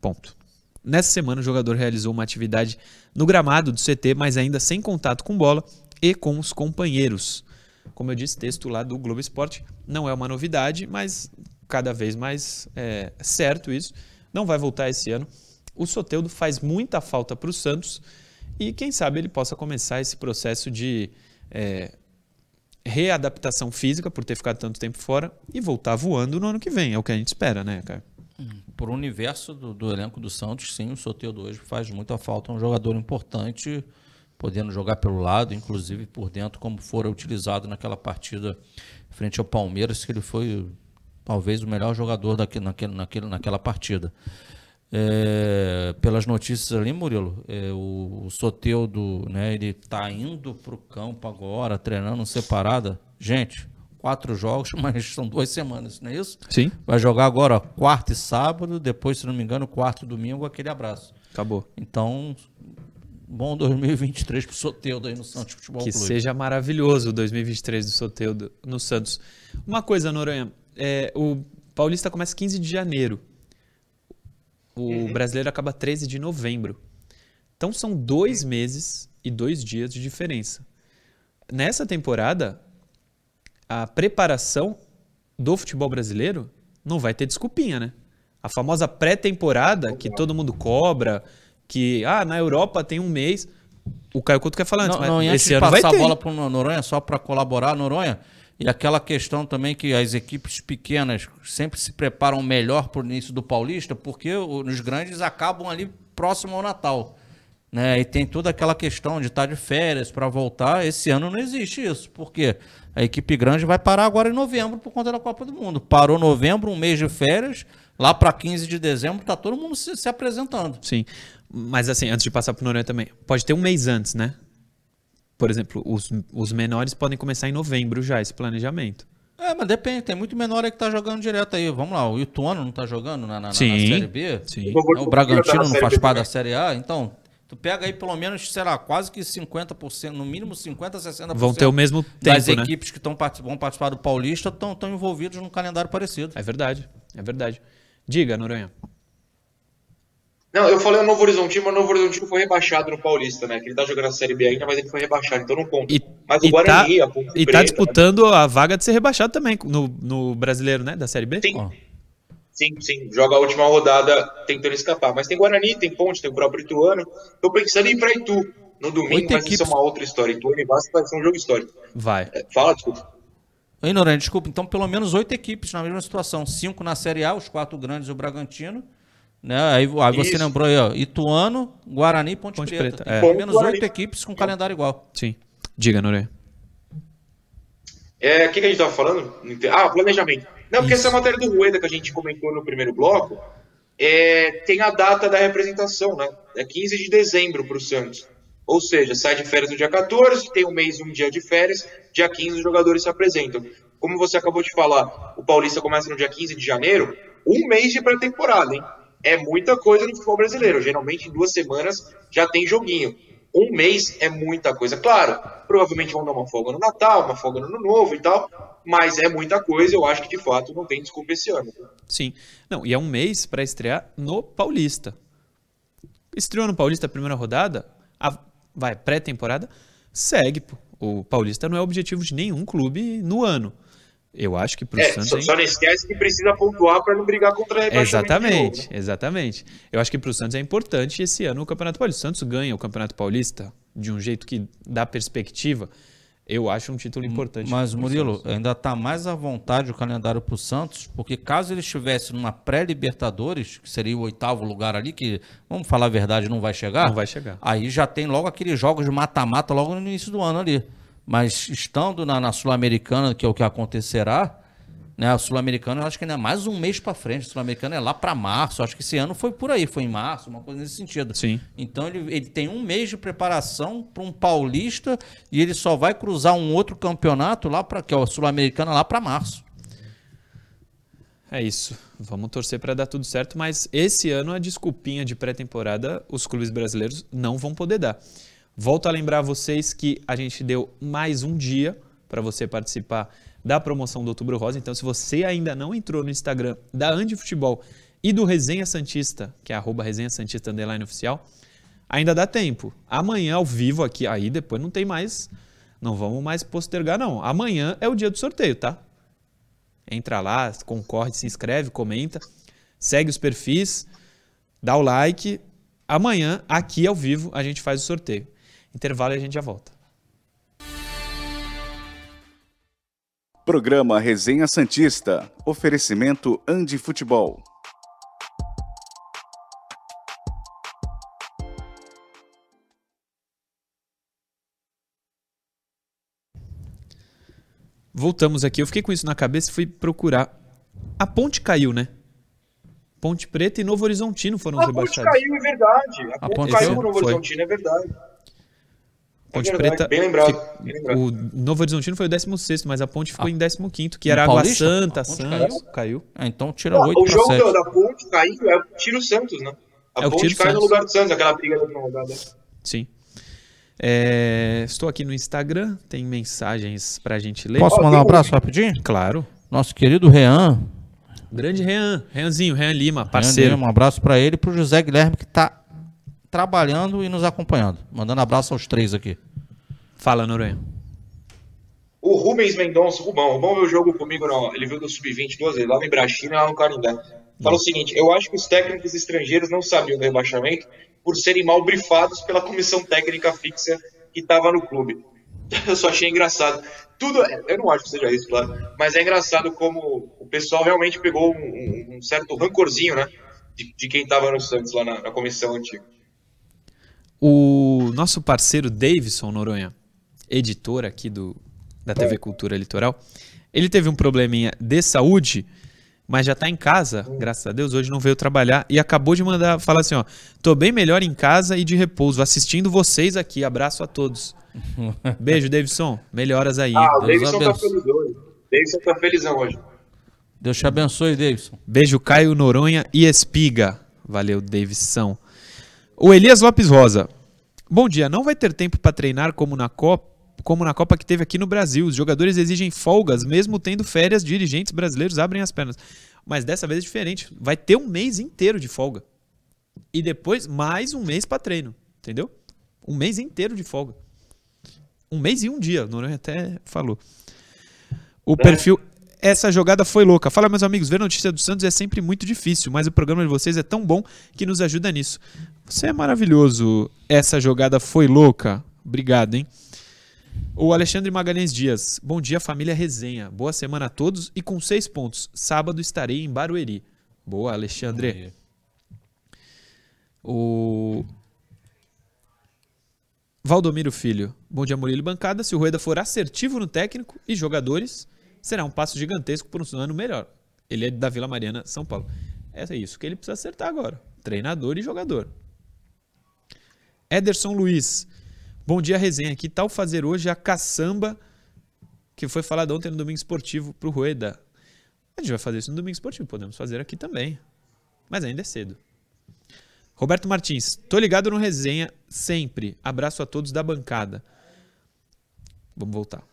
Ponto. Nessa semana, o jogador realizou uma atividade no gramado do CT, mas ainda sem contato com bola e com os companheiros. Como eu disse, texto lá do Globo Esporte. Não é uma novidade, mas cada vez mais é, certo isso. Não vai voltar esse ano. O Soteudo faz muita falta para o Santos e quem sabe ele possa começar esse processo de é, readaptação física por ter ficado tanto tempo fora e voltar voando no ano que vem. É o que a gente espera, né, cara? Por o universo do, do elenco do Santos, sim, o Soteudo hoje faz muita falta. É um jogador importante podendo jogar pelo lado, inclusive por dentro, como fora utilizado naquela partida frente ao Palmeiras, que ele foi talvez o melhor jogador daquele, naquele, naquele, naquela partida. É, pelas notícias ali, Murilo, é, o, o Soteudo, né, ele está indo para o campo agora, treinando separada. Gente, quatro jogos, <laughs> mas são duas semanas, não é isso? Sim. Vai jogar agora quarta e sábado, depois, se não me engano, quarto e domingo, aquele abraço. Acabou. Então, bom 2023 pro Soteudo aí no Santos Futebol que Clube. Que seja maravilhoso o 2023 do Soteudo no Santos. Uma coisa, Noronha, é, o Paulista começa 15 de janeiro. O uhum. brasileiro acaba 13 de novembro. Então são dois meses e dois dias de diferença. Nessa temporada, a preparação do futebol brasileiro não vai ter desculpinha, né? A famosa pré-temporada que todo mundo cobra, que ah, na Europa tem um mês. O Caio Couto quer falar antes, não, mas não, esse ano vai ter. passar a bola para o Noronha, só para colaborar, Noronha, e aquela questão também que as equipes pequenas sempre se preparam melhor para o início do Paulista, porque os grandes acabam ali próximo ao Natal. Né? E tem toda aquela questão de estar de férias para voltar. Esse ano não existe isso. Por quê? A equipe grande vai parar agora em novembro por conta da Copa do Mundo. Parou novembro, um mês de férias. Lá para 15 de dezembro está todo mundo se, se apresentando. Sim. Mas assim, antes de passar para o Noronha também, pode ter um mês antes, né? Por exemplo, os, os menores podem começar em novembro já esse planejamento. É, mas depende, tem muito menor aí que tá jogando direto aí. Vamos lá, o Ituano não tá jogando na, na, sim, na Série B? Sim. O Bragantino não faz parte da Série A, então tu pega aí pelo menos, sei lá, quase que 50%, no mínimo 50%, 60%. Vão ter o mesmo tempo, Das né? equipes que tão, vão participar do Paulista estão envolvidos num calendário parecido. É verdade, é verdade. Diga, Noronha. Não, eu falei o Novo Horizontino, mas o Novo Horizontino foi rebaixado no Paulista, né? Que ele tá jogando a Série B ainda, mas ele foi rebaixado, então não conta. E, mas o Guarani, tá, a Ponte E tá Preta, tá disputando né? a vaga de ser rebaixado também no, no brasileiro, né? Da Série B? Sim. Oh. Sim, sim. Joga a última rodada tentando escapar. Mas tem Guarani, tem Ponte, tem o próprio Ituano. Tô pensando em ir pra Itu no domingo, Oito mas equipes... isso é uma outra história. Ituano e Vasco vai ser um jogo histórico. Vai. É, fala, desculpa. Oi, Noran, desculpa. Então, pelo menos oito equipes na mesma situação. Cinco na Série A, os quatro grandes e o Bragantino. Né? Aí, aí você lembrou aí, ó, Ituano, Guarani e Ponte, Ponte Preta. Preta. É. Pelo menos oito equipes com calendário igual. Sim. Diga, Noré. É, o que, que, a gente estava falando? Ah, planejamento. Não, porque Isso. essa matéria do Rueda que a gente comentou no primeiro bloco é, tem a data da representação, né? É 15 de dezembro para o Santos. Ou seja, sai de férias no dia 14, tem um mês e um dia de férias, dia 15 os jogadores se apresentam. Como você acabou de falar, o Paulista começa no dia 15 de janeiro, um mês de pré-temporada, hein? É muita coisa no futebol brasileiro. Geralmente em duas semanas já tem joguinho. Um mês é muita coisa. Claro, provavelmente vão dar uma folga no Natal, uma folga no Ano Novo e tal, mas é muita coisa. Eu acho que de fato não tem desculpa esse ano. Sim. Não, e é um mês para estrear no Paulista. Estreou no Paulista a primeira rodada, a, vai, pré-temporada, segue. Pô. O Paulista não é objetivo de nenhum clube no ano. Eu acho que para o é, Santos. Só, é... só não esquece que precisa pontuar para não brigar contra a Exatamente, novo, né? exatamente. Eu acho que para o Santos é importante esse ano o Campeonato Paulista. O Santos ganha o Campeonato Paulista de um jeito que dá perspectiva. Eu acho um título importante. Mas, Murilo, ainda está mais à vontade o calendário para o Santos, porque caso ele estivesse numa pré-Libertadores, que seria o oitavo lugar ali, que, vamos falar a verdade, não vai chegar. Não vai chegar. Aí já tem logo aqueles jogos de mata-mata logo no início do ano ali. Mas estando na, na Sul-Americana, que é o que acontecerá, né? A Sul-Americana eu acho que ainda é mais um mês para frente. A Sul-Americana é lá para março. Acho que esse ano foi por aí, foi em março, uma coisa nesse sentido. Sim. Então ele, ele tem um mês de preparação para um paulista e ele só vai cruzar um outro campeonato lá para que é o Sul-Americana lá para março. É isso. Vamos torcer para dar tudo certo, mas esse ano a desculpinha de pré-temporada os clubes brasileiros não vão poder dar. Volto a lembrar vocês que a gente deu mais um dia para você participar da promoção do Outubro Rosa. Então, se você ainda não entrou no Instagram da Andi Futebol e do Resenha Santista, que é arroba Resenha Santista Underline Oficial, ainda dá tempo. Amanhã, ao vivo aqui, aí depois não tem mais, não vamos mais postergar não. Amanhã é o dia do sorteio, tá? Entra lá, concorre, se inscreve, comenta, segue os perfis, dá o like. Amanhã, aqui ao vivo, a gente faz o sorteio. Intervalo e a gente já volta. Programa Resenha Santista. Oferecimento Andi Futebol. Voltamos aqui. Eu fiquei com isso na cabeça e fui procurar. A ponte caiu, né? Ponte Preta e Novo Horizontino foram a rebaixados. A ponte caiu, é verdade. A, a ponte, ponte caiu no Novo. Horizontino, é verdade. Ponte é verdade, Preta. Bem lembrado, bem lembrado. O Novo Horizontino foi o 16, mas a Ponte ficou Ah. em 15, que No era Água? Santa, A Ponte Santos. Caiu. Ah, então tira Ah, 8 o jogo 7. da, ponte caindo é o Tiro Santos, né? A É ponte cai no Santos. lugar do Santos, aquela briga da última rodada. Sim. É, estou aqui no Instagram, tem mensagens pra gente ler. Posso mandar um abraço rapidinho? Claro. Nosso querido Rean. Grande Rean, Reanzinho, Rean Lima, Rean parceiro. Lima, Um abraço para ele e pro José Guilherme que tá trabalhando e nos acompanhando. Mandando abraço aos três aqui. Fala, Noronha. O Rubens Mendonça, o Rubão, o Rubão viu o jogo comigo, no, ele viu do Sub-20 duas vezes, lá no Ibrachina e lá no Carindé. Fala o seguinte, eu acho que os técnicos estrangeiros não sabiam do rebaixamento por serem mal brifados pela comissão técnica fixa que estava no clube. <laughs> Eu só achei engraçado. Tudo, eu não acho que seja isso, claro, mas é engraçado como o pessoal realmente pegou um, um- um certo rancorzinho, né, de, de quem estava no Santos lá na, na comissão antiga. O nosso parceiro Davidson Noronha, editor aqui do, da TV Cultura Litoral, ele teve um probleminha de saúde, mas já tá em casa, graças a Deus, hoje não veio trabalhar e acabou de mandar falar assim, ó, tô bem melhor em casa e de repouso, assistindo vocês aqui, abraço a todos. <laughs> Beijo, Davidson, melhoras aí. Ah, o Deus Davidson tá feliz hoje. O Davidson tá felizão hoje. Deus te abençoe, Davidson. Beijo, Caio Noronha e Espiga. Valeu, Davidson. O Elias Lopes Rosa. Bom dia. Não vai ter tempo para treinar como na Copa, como na Copa que teve aqui no Brasil. Os jogadores exigem folgas, mesmo tendo férias. Dirigentes brasileiros abrem as pernas. Mas dessa vez é diferente. Vai ter um mês inteiro de folga. E depois mais um mês para treino. Entendeu? Um mês inteiro de folga. Um mês e um dia. O Noronha até falou. O perfil. Essa jogada foi louca. Fala, meus amigos, ver notícia do Santos é sempre muito difícil, mas o programa de vocês é tão bom que nos ajuda nisso. Você é maravilhoso. Essa jogada foi louca. Obrigado, hein? O Alexandre Magalhães Dias. Bom dia, família Resenha. Boa semana a todos e com seis pontos. Sábado estarei em Barueri. Boa, Alexandre. O Valdomiro Filho. Bom dia, Murilo Bancada. Se o Rueda for assertivo no técnico e jogadores, será um passo gigantesco para um ano melhor. Ele é da Vila Mariana, São Paulo. É isso que ele precisa acertar agora. Treinador e jogador. Ederson Luiz. Bom dia, resenha. Que tal fazer hoje a caçamba que foi falada ontem no Domingo Esportivo pro Rueda? A gente vai fazer isso no Domingo Esportivo, podemos fazer aqui também. Mas ainda é cedo. Roberto Martins, tô ligado no resenha sempre. Abraço a todos da bancada. Vamos voltar.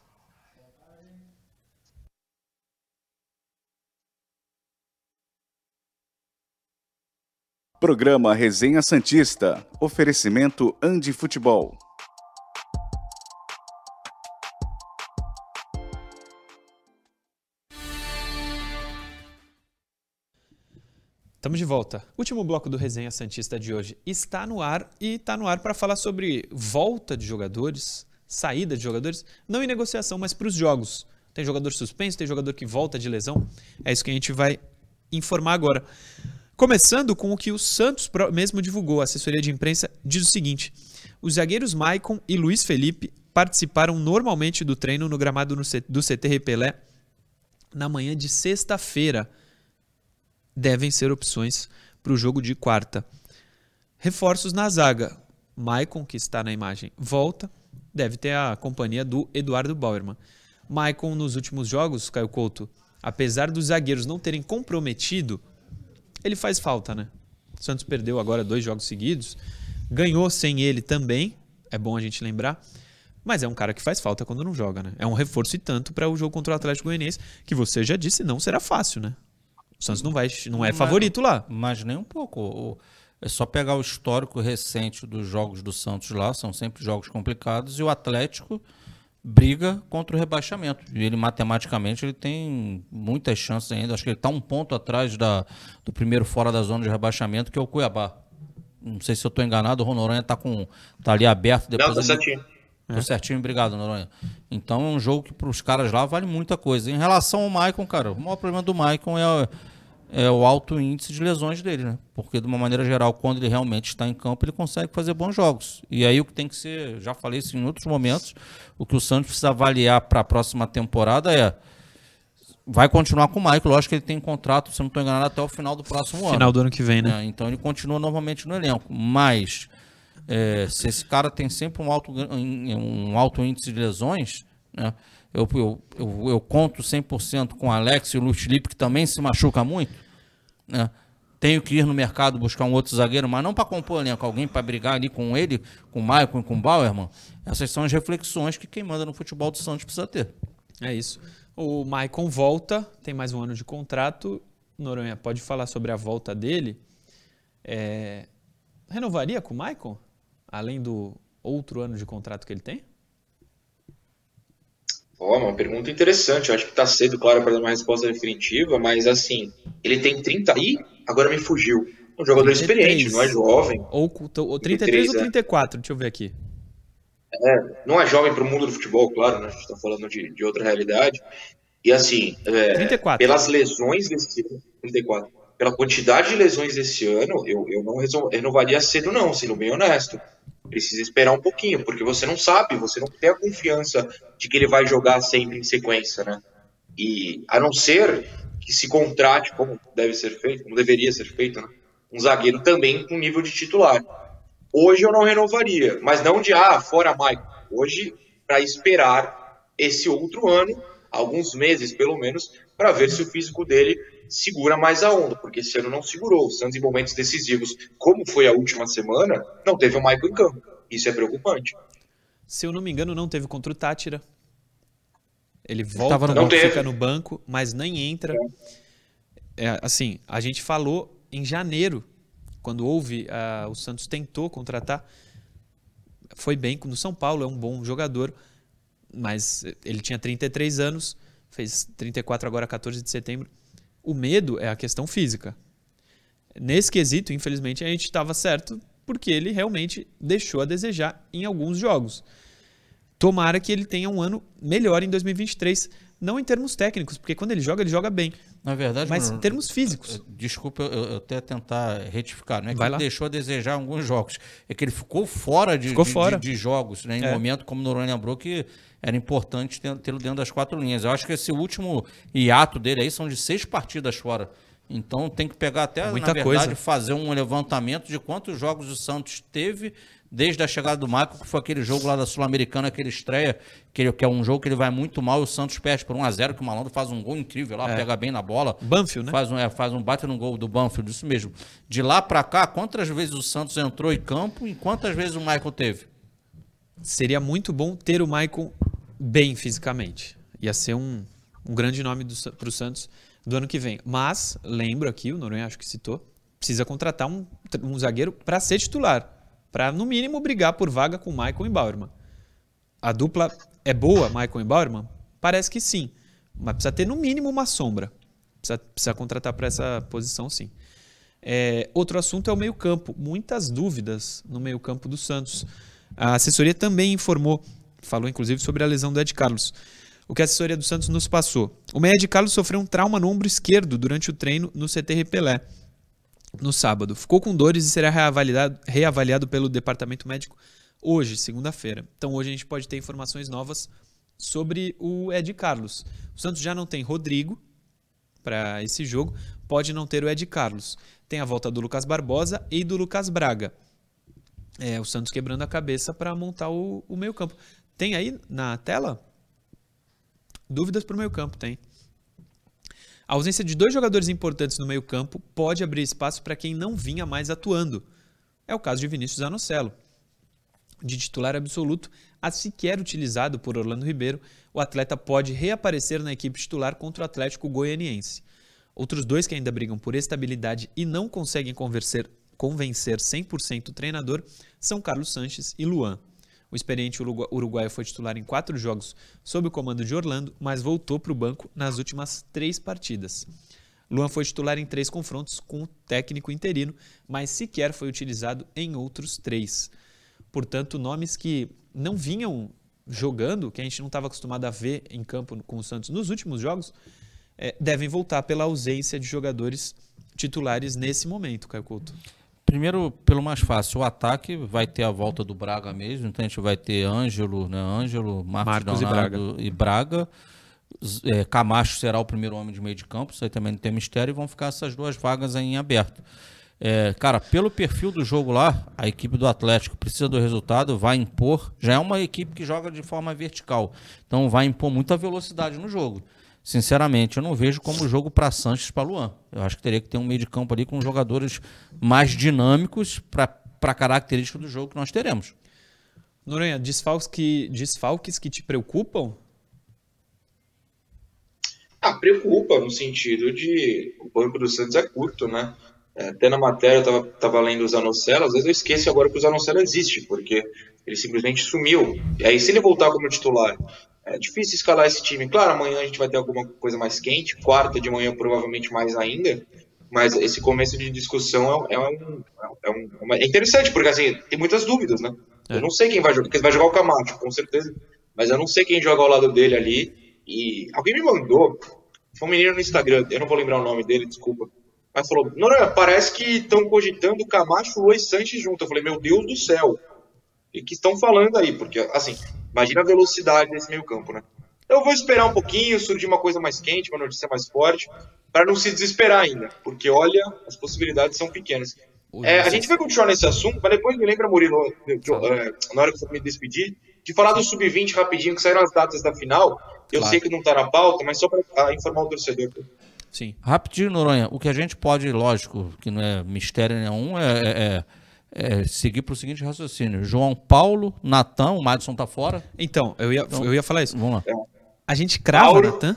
Programa Resenha Santista. Oferecimento Andi Futebol. Estamos de volta. Último bloco do Resenha Santista de hoje está no ar e está no ar para falar sobre volta de jogadores, saída de jogadores, não em negociação, mas para os jogos. Tem jogador suspenso, tem jogador que volta de lesão. É isso que a gente vai informar agora. Começando com o que o Santos mesmo divulgou, a assessoria de imprensa diz o seguinte: os zagueiros Maicon e Luiz Felipe participaram normalmente do treino no gramado do CT Repelé na manhã de sexta-feira devem ser opções para o jogo de quarta. Reforços na zaga. Maicon, que está na imagem, volta. Deve ter a companhia do Eduardo Bauerman. Maicon, nos últimos jogos, Caio Couto, apesar dos zagueiros não terem comprometido, ele faz falta, né? O Santos perdeu agora dois jogos seguidos. Ganhou sem ele também, é bom a gente lembrar. Mas é um cara que faz falta quando não joga, né? É um reforço e tanto para o jogo contra o Atlético Goianiense, que você já disse, não será fácil, né? O Santos não, vai, não é favorito lá. Mas nem um pouco. É só pegar o histórico recente dos jogos do Santos lá, são sempre jogos complicados, e o Atlético briga contra o rebaixamento. E ele, matematicamente, ele tem muitas chances ainda. Acho que ele está um ponto atrás da, do primeiro fora da zona de rebaixamento, que é o Cuiabá. Não sei se eu estou enganado, o Ronoranha está tá ali aberto. Depois Não, tá certinho. Tô certinho, obrigado, Noronha. Então é um jogo que para os caras lá vale muita coisa. Em relação ao Maicon, cara, o maior problema do Maicon é, é o alto índice de lesões dele, né? Porque de uma maneira geral, quando ele realmente está em campo, ele consegue fazer bons jogos. E aí o que tem que ser, já falei isso em outros momentos, o que o Santos precisa avaliar para a próxima temporada é vai continuar com o Maicon. Lógico que ele tem contrato, se não estou enganado, até o final do próximo final ano. Final do ano que vem, né? É, então ele continua normalmente no elenco. Mas é, se esse cara tem sempre um alto, um alto índice de lesões, né? Eu, eu, eu, eu conto 100% com o Alex e o Luiz Felipe, que também se machuca muito. Né? Tenho que ir no mercado buscar um outro zagueiro, mas não para compor elenco, alguém para brigar ali com ele, com o Maicon e com o Bauerman. Essas são as reflexões que quem manda no futebol do Santos precisa ter. É isso. O Maicon volta, tem mais um ano de contrato. Noronha, pode falar sobre a volta dele? É... Renovaria com o Maicon? além do outro ano de contrato que ele tem? Ó, oh, uma pergunta interessante. Eu acho que está cedo, claro, para dar uma resposta definitiva, mas assim, ele tem 30 e agora me fugiu. Um jogador 33. experiente, não é jovem. Ou, ou 33, 33 ou 34, é. deixa eu ver aqui. É, não é jovem para o mundo do futebol, claro, né? A gente está falando de, de outra realidade. E assim, é, pelas lesões desse 34, pela quantidade de lesões desse ano, eu, eu não renovaria cedo, não, sendo bem honesto precisa esperar um pouquinho, porque você não sabe, você não tem a confiança de que ele vai jogar sempre em sequência, né? E a não ser que se contrate, como deve ser feito, como deveria ser feito, né? um zagueiro também com nível de titular. Hoje eu não renovaria, mas não de ah, fora Mike. Hoje, para esperar esse outro ano, alguns meses pelo menos, para ver se o físico dele segura mais a onda, porque esse ano não segurou. O Santos, em momentos decisivos, como foi a última semana, não teve o Michael em campo. Isso é preocupante. Se eu não me engano, não teve contra o Tátira. Ele volta, no não fica no banco, mas nem entra. É, assim, a gente falou em janeiro, quando houve, uh, o Santos tentou contratar, foi bem no São Paulo, é um bom jogador, mas ele tinha 33 anos, fez 34 agora, 14 de setembro. O medo é a questão física. Nesse quesito, infelizmente, a gente estava certo porque ele realmente deixou a desejar em alguns jogos. Tomara que ele tenha um ano melhor em 2023, não em termos técnicos, porque quando ele joga, ele joga bem. Na verdade, mas Bruno, em termos físicos. Desculpa eu, eu até tentar retificar, não é que ele deixou a desejar alguns jogos, é que ele ficou fora de, ficou de, fora. de, de jogos, né? Em é. momento, como o Noronha lembrou, que era importante tê-lo dentro das quatro linhas. Eu acho que esse último hiato dele aí são de seis partidas fora. Então tem que pegar até, Muita na verdade, coisa. fazer um levantamento de quantos jogos o Santos teve desde a chegada do Michael, que foi aquele jogo lá da Sul-Americana, aquele estreia, que, ele, que é um jogo que ele vai muito mal e o Santos perde por 1x0, que o Malandro faz um gol incrível lá, é. pega bem na bola. Banfield, né? Faz um, é, faz um bate no gol do Banfield, isso mesmo. De lá para cá, quantas vezes o Santos entrou em campo e quantas vezes o Michael teve? Seria muito bom ter o Michael bem fisicamente. Ia ser um, um grande nome para o Santos do ano que vem. Mas, lembro aqui, o Noronha acho que citou, precisa contratar um, um zagueiro para ser titular para no mínimo brigar por vaga com Michael e Bauerman. A dupla é boa, Michael e Bauerman? Parece que sim, mas precisa ter no mínimo uma sombra. Precisa, precisa contratar para essa posição, sim. É, outro assunto é o meio-campo. Muitas dúvidas no meio-campo do Santos. A assessoria também informou, falou inclusive sobre a lesão do Ed Carlos. O que a assessoria do Santos nos passou? O meio Ed Carlos sofreu um trauma no ombro esquerdo durante o treino no CT Repelé no sábado. Ficou com dores e será reavaliado, reavaliado pelo departamento médico hoje, segunda-feira. Então hoje a gente pode ter informações novas sobre o Ed Carlos. O Santos já não tem Rodrigo para esse jogo, pode não ter o Ed Carlos. Tem a volta do Lucas Barbosa e do Lucas Braga. É, o Santos quebrando a cabeça para montar o, o meio-campo. Tem aí na tela? Dúvidas para o meio-campo, tem. A ausência de dois jogadores importantes no meio-campo pode abrir espaço para quem não vinha mais atuando. É o caso de Vinícius Anocelo. De titular absoluto a sequer utilizado por Orlando Ribeiro, o atleta pode reaparecer na equipe titular contra o Atlético Goianiense. Outros dois que ainda brigam por estabilidade e não conseguem convencer, convencer 100% o treinador são Carlos Sanches e Luan. O experiente uruguaio foi titular em quatro jogos sob o comando de Orlando, mas voltou para o banco nas últimas três partidas. Luan foi titular em três confrontos com o técnico interino, mas sequer foi utilizado em outros três. Portanto, nomes que não vinham jogando, que a gente não estava acostumado a ver em campo com o Santos nos últimos jogos, é, devem voltar pela ausência de jogadores titulares nesse momento, Caio Couto. Primeiro, pelo mais fácil, o ataque vai ter a volta do Braga mesmo, então a gente vai ter Ângelo, né? Ângelo, Marcos, Marcos Leonardo e Braga. E Braga. É, Camacho será o primeiro homem de meio de campo, isso aí também não tem mistério, e vão ficar essas duas vagas aí em aberto. É, cara, pelo perfil do jogo lá, a equipe do Atlético precisa do resultado, vai impor. Já é uma equipe que joga de forma vertical, então vai impor muita velocidade no jogo sinceramente, eu não vejo como jogo para Sanches para Luan. Eu acho que teria que ter um meio de campo ali com jogadores mais dinâmicos para a característica do jogo que nós teremos. Noronha, desfalques que, desfalques que te preocupam? Ah, preocupa no sentido de o banco do Santos é curto, né? É, até na matéria eu tava, tava lendo o Zanocelo, às vezes eu esqueço agora que o Zanocelo existe, porque ele simplesmente sumiu. E aí, se ele voltar como titular é difícil escalar esse time. Claro, amanhã a gente vai ter alguma coisa mais quente, quarta de manhã provavelmente mais ainda, mas esse começo de discussão é, é, um, é, um, é interessante, porque assim, tem muitas dúvidas, né? É. Eu não sei quem vai jogar, quem vai jogar o Camacho, com certeza, mas eu não sei quem joga ao lado dele ali. E alguém me mandou, foi um menino no Instagram, eu não vou lembrar o nome dele, desculpa. Mas falou, não, não parece que estão cogitando Camacho, Lua e Sanches junto. Eu falei, meu Deus do céu. E que estão falando aí? Porque, assim, Imagina a velocidade desse meio campo, né? Eu vou esperar um pouquinho, surgir uma coisa mais quente, uma notícia mais forte, para não se desesperar ainda, porque olha, as possibilidades são pequenas. É, a gente vai continuar nesse assunto, mas depois me lembra, Murilo, é, na hora que eu me despedir, de falar do Sub-20 rapidinho, que saíram as datas da final. Eu claro. sei que não está na pauta, mas só para ah, informar o torcedor. Sim. Rapidinho, Noronha, o que a gente pode, lógico, que não é mistério nenhum, é, é, é seguir para o seguinte raciocínio. João Paulo, Natan, o Madison tá fora. Então, eu ia, então, eu ia falar isso. Vamos lá. A gente crava, Natan?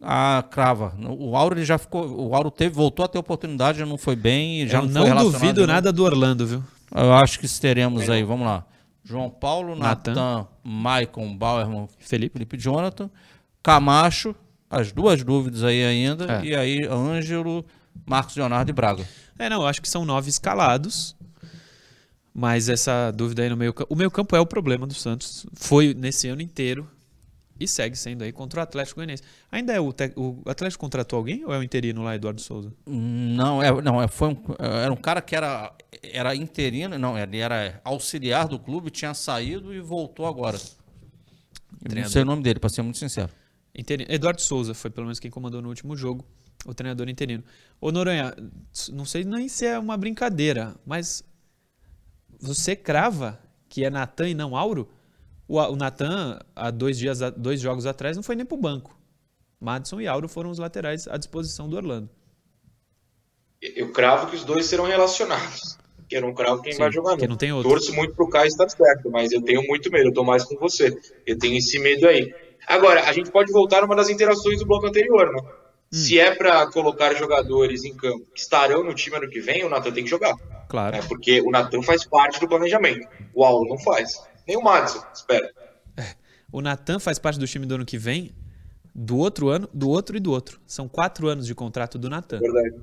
Ah, crava. O Auro ele já ficou. O Auro teve, voltou a ter oportunidade, não foi bem. Já eu não, não duvido nada do Orlando, viu? Eu acho que teremos aí, vamos lá. João Paulo, Natan, Maicon, Bauerman, Felipe. Felipe Jonathan, Camacho, as duas dúvidas aí ainda, é. e aí Ângelo, Marcos Leonardo e Braga. É, não, eu acho que são nove escalados. Mas essa dúvida aí no meio campo. O meio campo é o problema do Santos. Foi nesse ano inteiro. E segue sendo aí contra o Atlético Goianiense. Ainda é o, te... o Atlético contratou alguém ou é o interino lá, Eduardo Souza? Não, é, não é, foi um, era um cara que era, era interino, não, ele era auxiliar do clube, tinha saído e voltou agora. Não sei o nome dele, para ser muito sincero. Interino. Eduardo Souza foi pelo menos quem comandou no último jogo, o treinador interino. Ô Noronha, não sei nem se é uma brincadeira, mas você crava que é Natan e não Auro, o, o Natan, há dois, dias, dois jogos atrás, não foi nem pro banco. Madison e Auro foram os laterais à disposição do Orlando. Eu cravo que os dois serão relacionados. Que eu não cravo quem Sim, vai jogar. que não tem outro. Torço muito pro Caio estar certo, mas eu tenho muito medo. Eu tô mais com você. Eu tenho esse medo aí. Agora, a gente pode voltar numa das interações do bloco anterior, né? Hum. Se é para colocar jogadores em campo que estarão no time ano que vem, o Natan tem que jogar. Claro. Né? Porque o Natan faz parte do planejamento. O Auro não faz. Nem o Madison, espera. O Natan faz parte do time do ano que vem, do outro ano, do outro e do outro. São quatro anos de contrato do Natan. Verdade.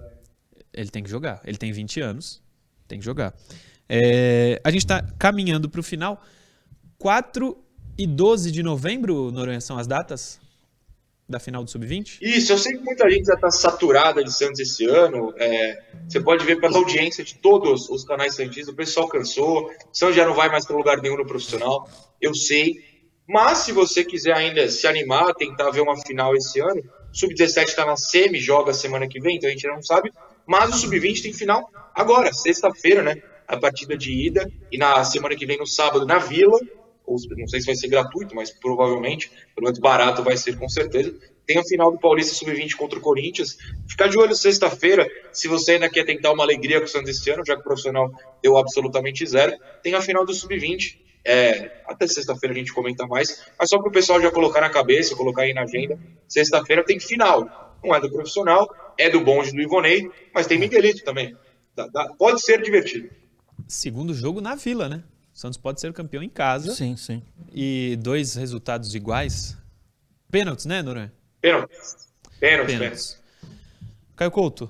Ele tem que jogar. Ele tem 20 anos, tem que jogar. É, a gente está caminhando para o final. 4 e 12 de novembro, Noronha, são as datas da final do Sub-20? Isso, eu sei que muita gente já está saturada de Santos esse ano. é, você pode ver pela audiência de todos os canais santistas, o pessoal cansou, Santos já não vai mais para lugar nenhum no profissional, eu sei. Mas se você quiser ainda se animar, tentar ver uma final esse ano, o Sub-17 está na semi, joga semana que vem, então a gente não sabe. Mas o Sub-20 tem final agora, sexta-feira, né? A partida de ida, e na semana que vem, no sábado, na Vila, não sei se vai ser gratuito, mas provavelmente, pelo menos barato vai ser com certeza. Tem a final do Paulista Sub-20 contra o Corinthians. Ficar de olho sexta-feira, se você ainda quer tentar uma alegria com o Santos esse ano, já que o profissional deu absolutamente zero. Tem a final do Sub-20. É, até sexta-feira a gente comenta mais, mas só para o pessoal já colocar na cabeça, colocar aí na agenda. Sexta-feira tem final. Não é do profissional, é do bonde do Ivonei, mas tem Miguelito também. Dá- dá- pode ser divertido. Segundo jogo na Vila, né? O Santos pode ser campeão em casa Sim, sim. e dois resultados iguais. Pênaltis, né? Pênaltis. Pênaltis, pênaltis. Pênaltis. Caio Couto,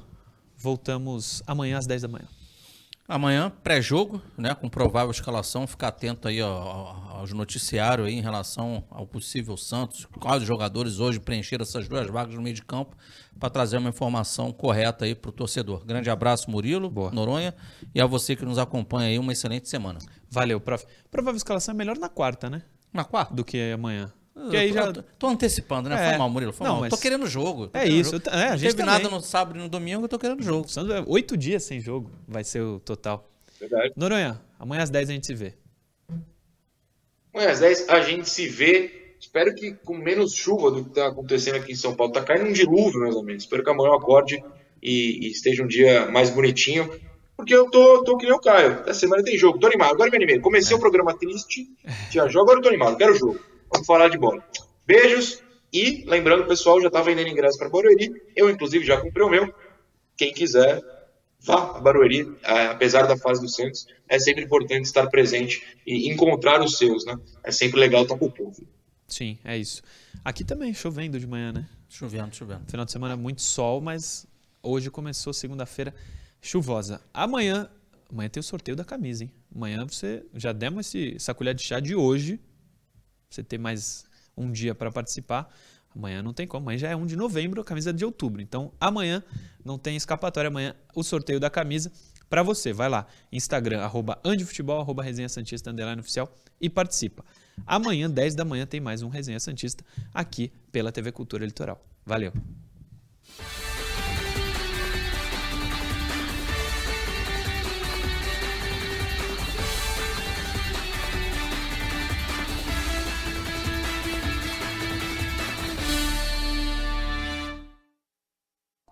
voltamos amanhã às 10 da manhã. Amanhã, pré-jogo, né, com provável escalação, ficar atento aí ó, aos noticiários aí em relação ao possível Santos, quais jogadores hoje preencheram essas duas vagas no meio de campo, para trazer uma informação correta aí para o torcedor. Grande abraço, Murilo, Boa. Noronha, e a você que nos acompanha aí, uma excelente semana. Valeu, prof. Provável escalação é melhor na quarta, né? Na quarta? Do que amanhã. Que aí tô, já... tô- tô antecipando, né? É. Foi mal, Murilo. Foi Não, mal. mas- Tô querendo jogo. tô É querendo isso, jogo. é, a Não gente teve também. nada no sábado e no domingo, eu tô querendo jogo. É oito dias sem jogo. Vai ser o total. Verdade. Noronha, amanhã às 10 a gente se vê. Amanhã às 10 a gente se vê. Espero que com menos chuva do que está acontecendo aqui em São Paulo. Tá caindo um dilúvio, meus amigos. Espero que amanhã eu acorde e, e esteja um dia mais bonitinho. Porque eu tô, tô que nem o Caio. Essa semana tem jogo. Tô animado. Agora me animei. Comecei o programa triste. Tinha jogo, agora eu tô animado. Quero jogo. Vamos falar de bola. Beijos. E lembrando, pessoal, já tá vendendo ingresso para Barueri. Eu, inclusive, já comprei o meu. Quem quiser, vá a Barueri, é, apesar da fase do Santos, é sempre importante estar presente e encontrar os seus, né? É sempre legal estar com o povo. Sim, é isso. Aqui também, chovendo de manhã, né? Chovendo, chovendo. Final de semana muito sol, mas hoje começou segunda-feira chuvosa. Amanhã, amanhã tem o sorteio da camisa, hein? Amanhã você já demos esse, essa colher de chá de hoje. Você ter mais um dia para participar. Amanhã não tem como. Amanhã já é 1 de novembro, a camisa é de outubro. Então, amanhã não tem escapatória. Amanhã o sorteio da camisa para você. Vai lá, Instagram, arroba andefutebol, arroba resenha santista, underline oficial e participa. Amanhã, 10 da manhã, tem mais um Resenha Santista aqui pela TV Cultura Litoral. Valeu!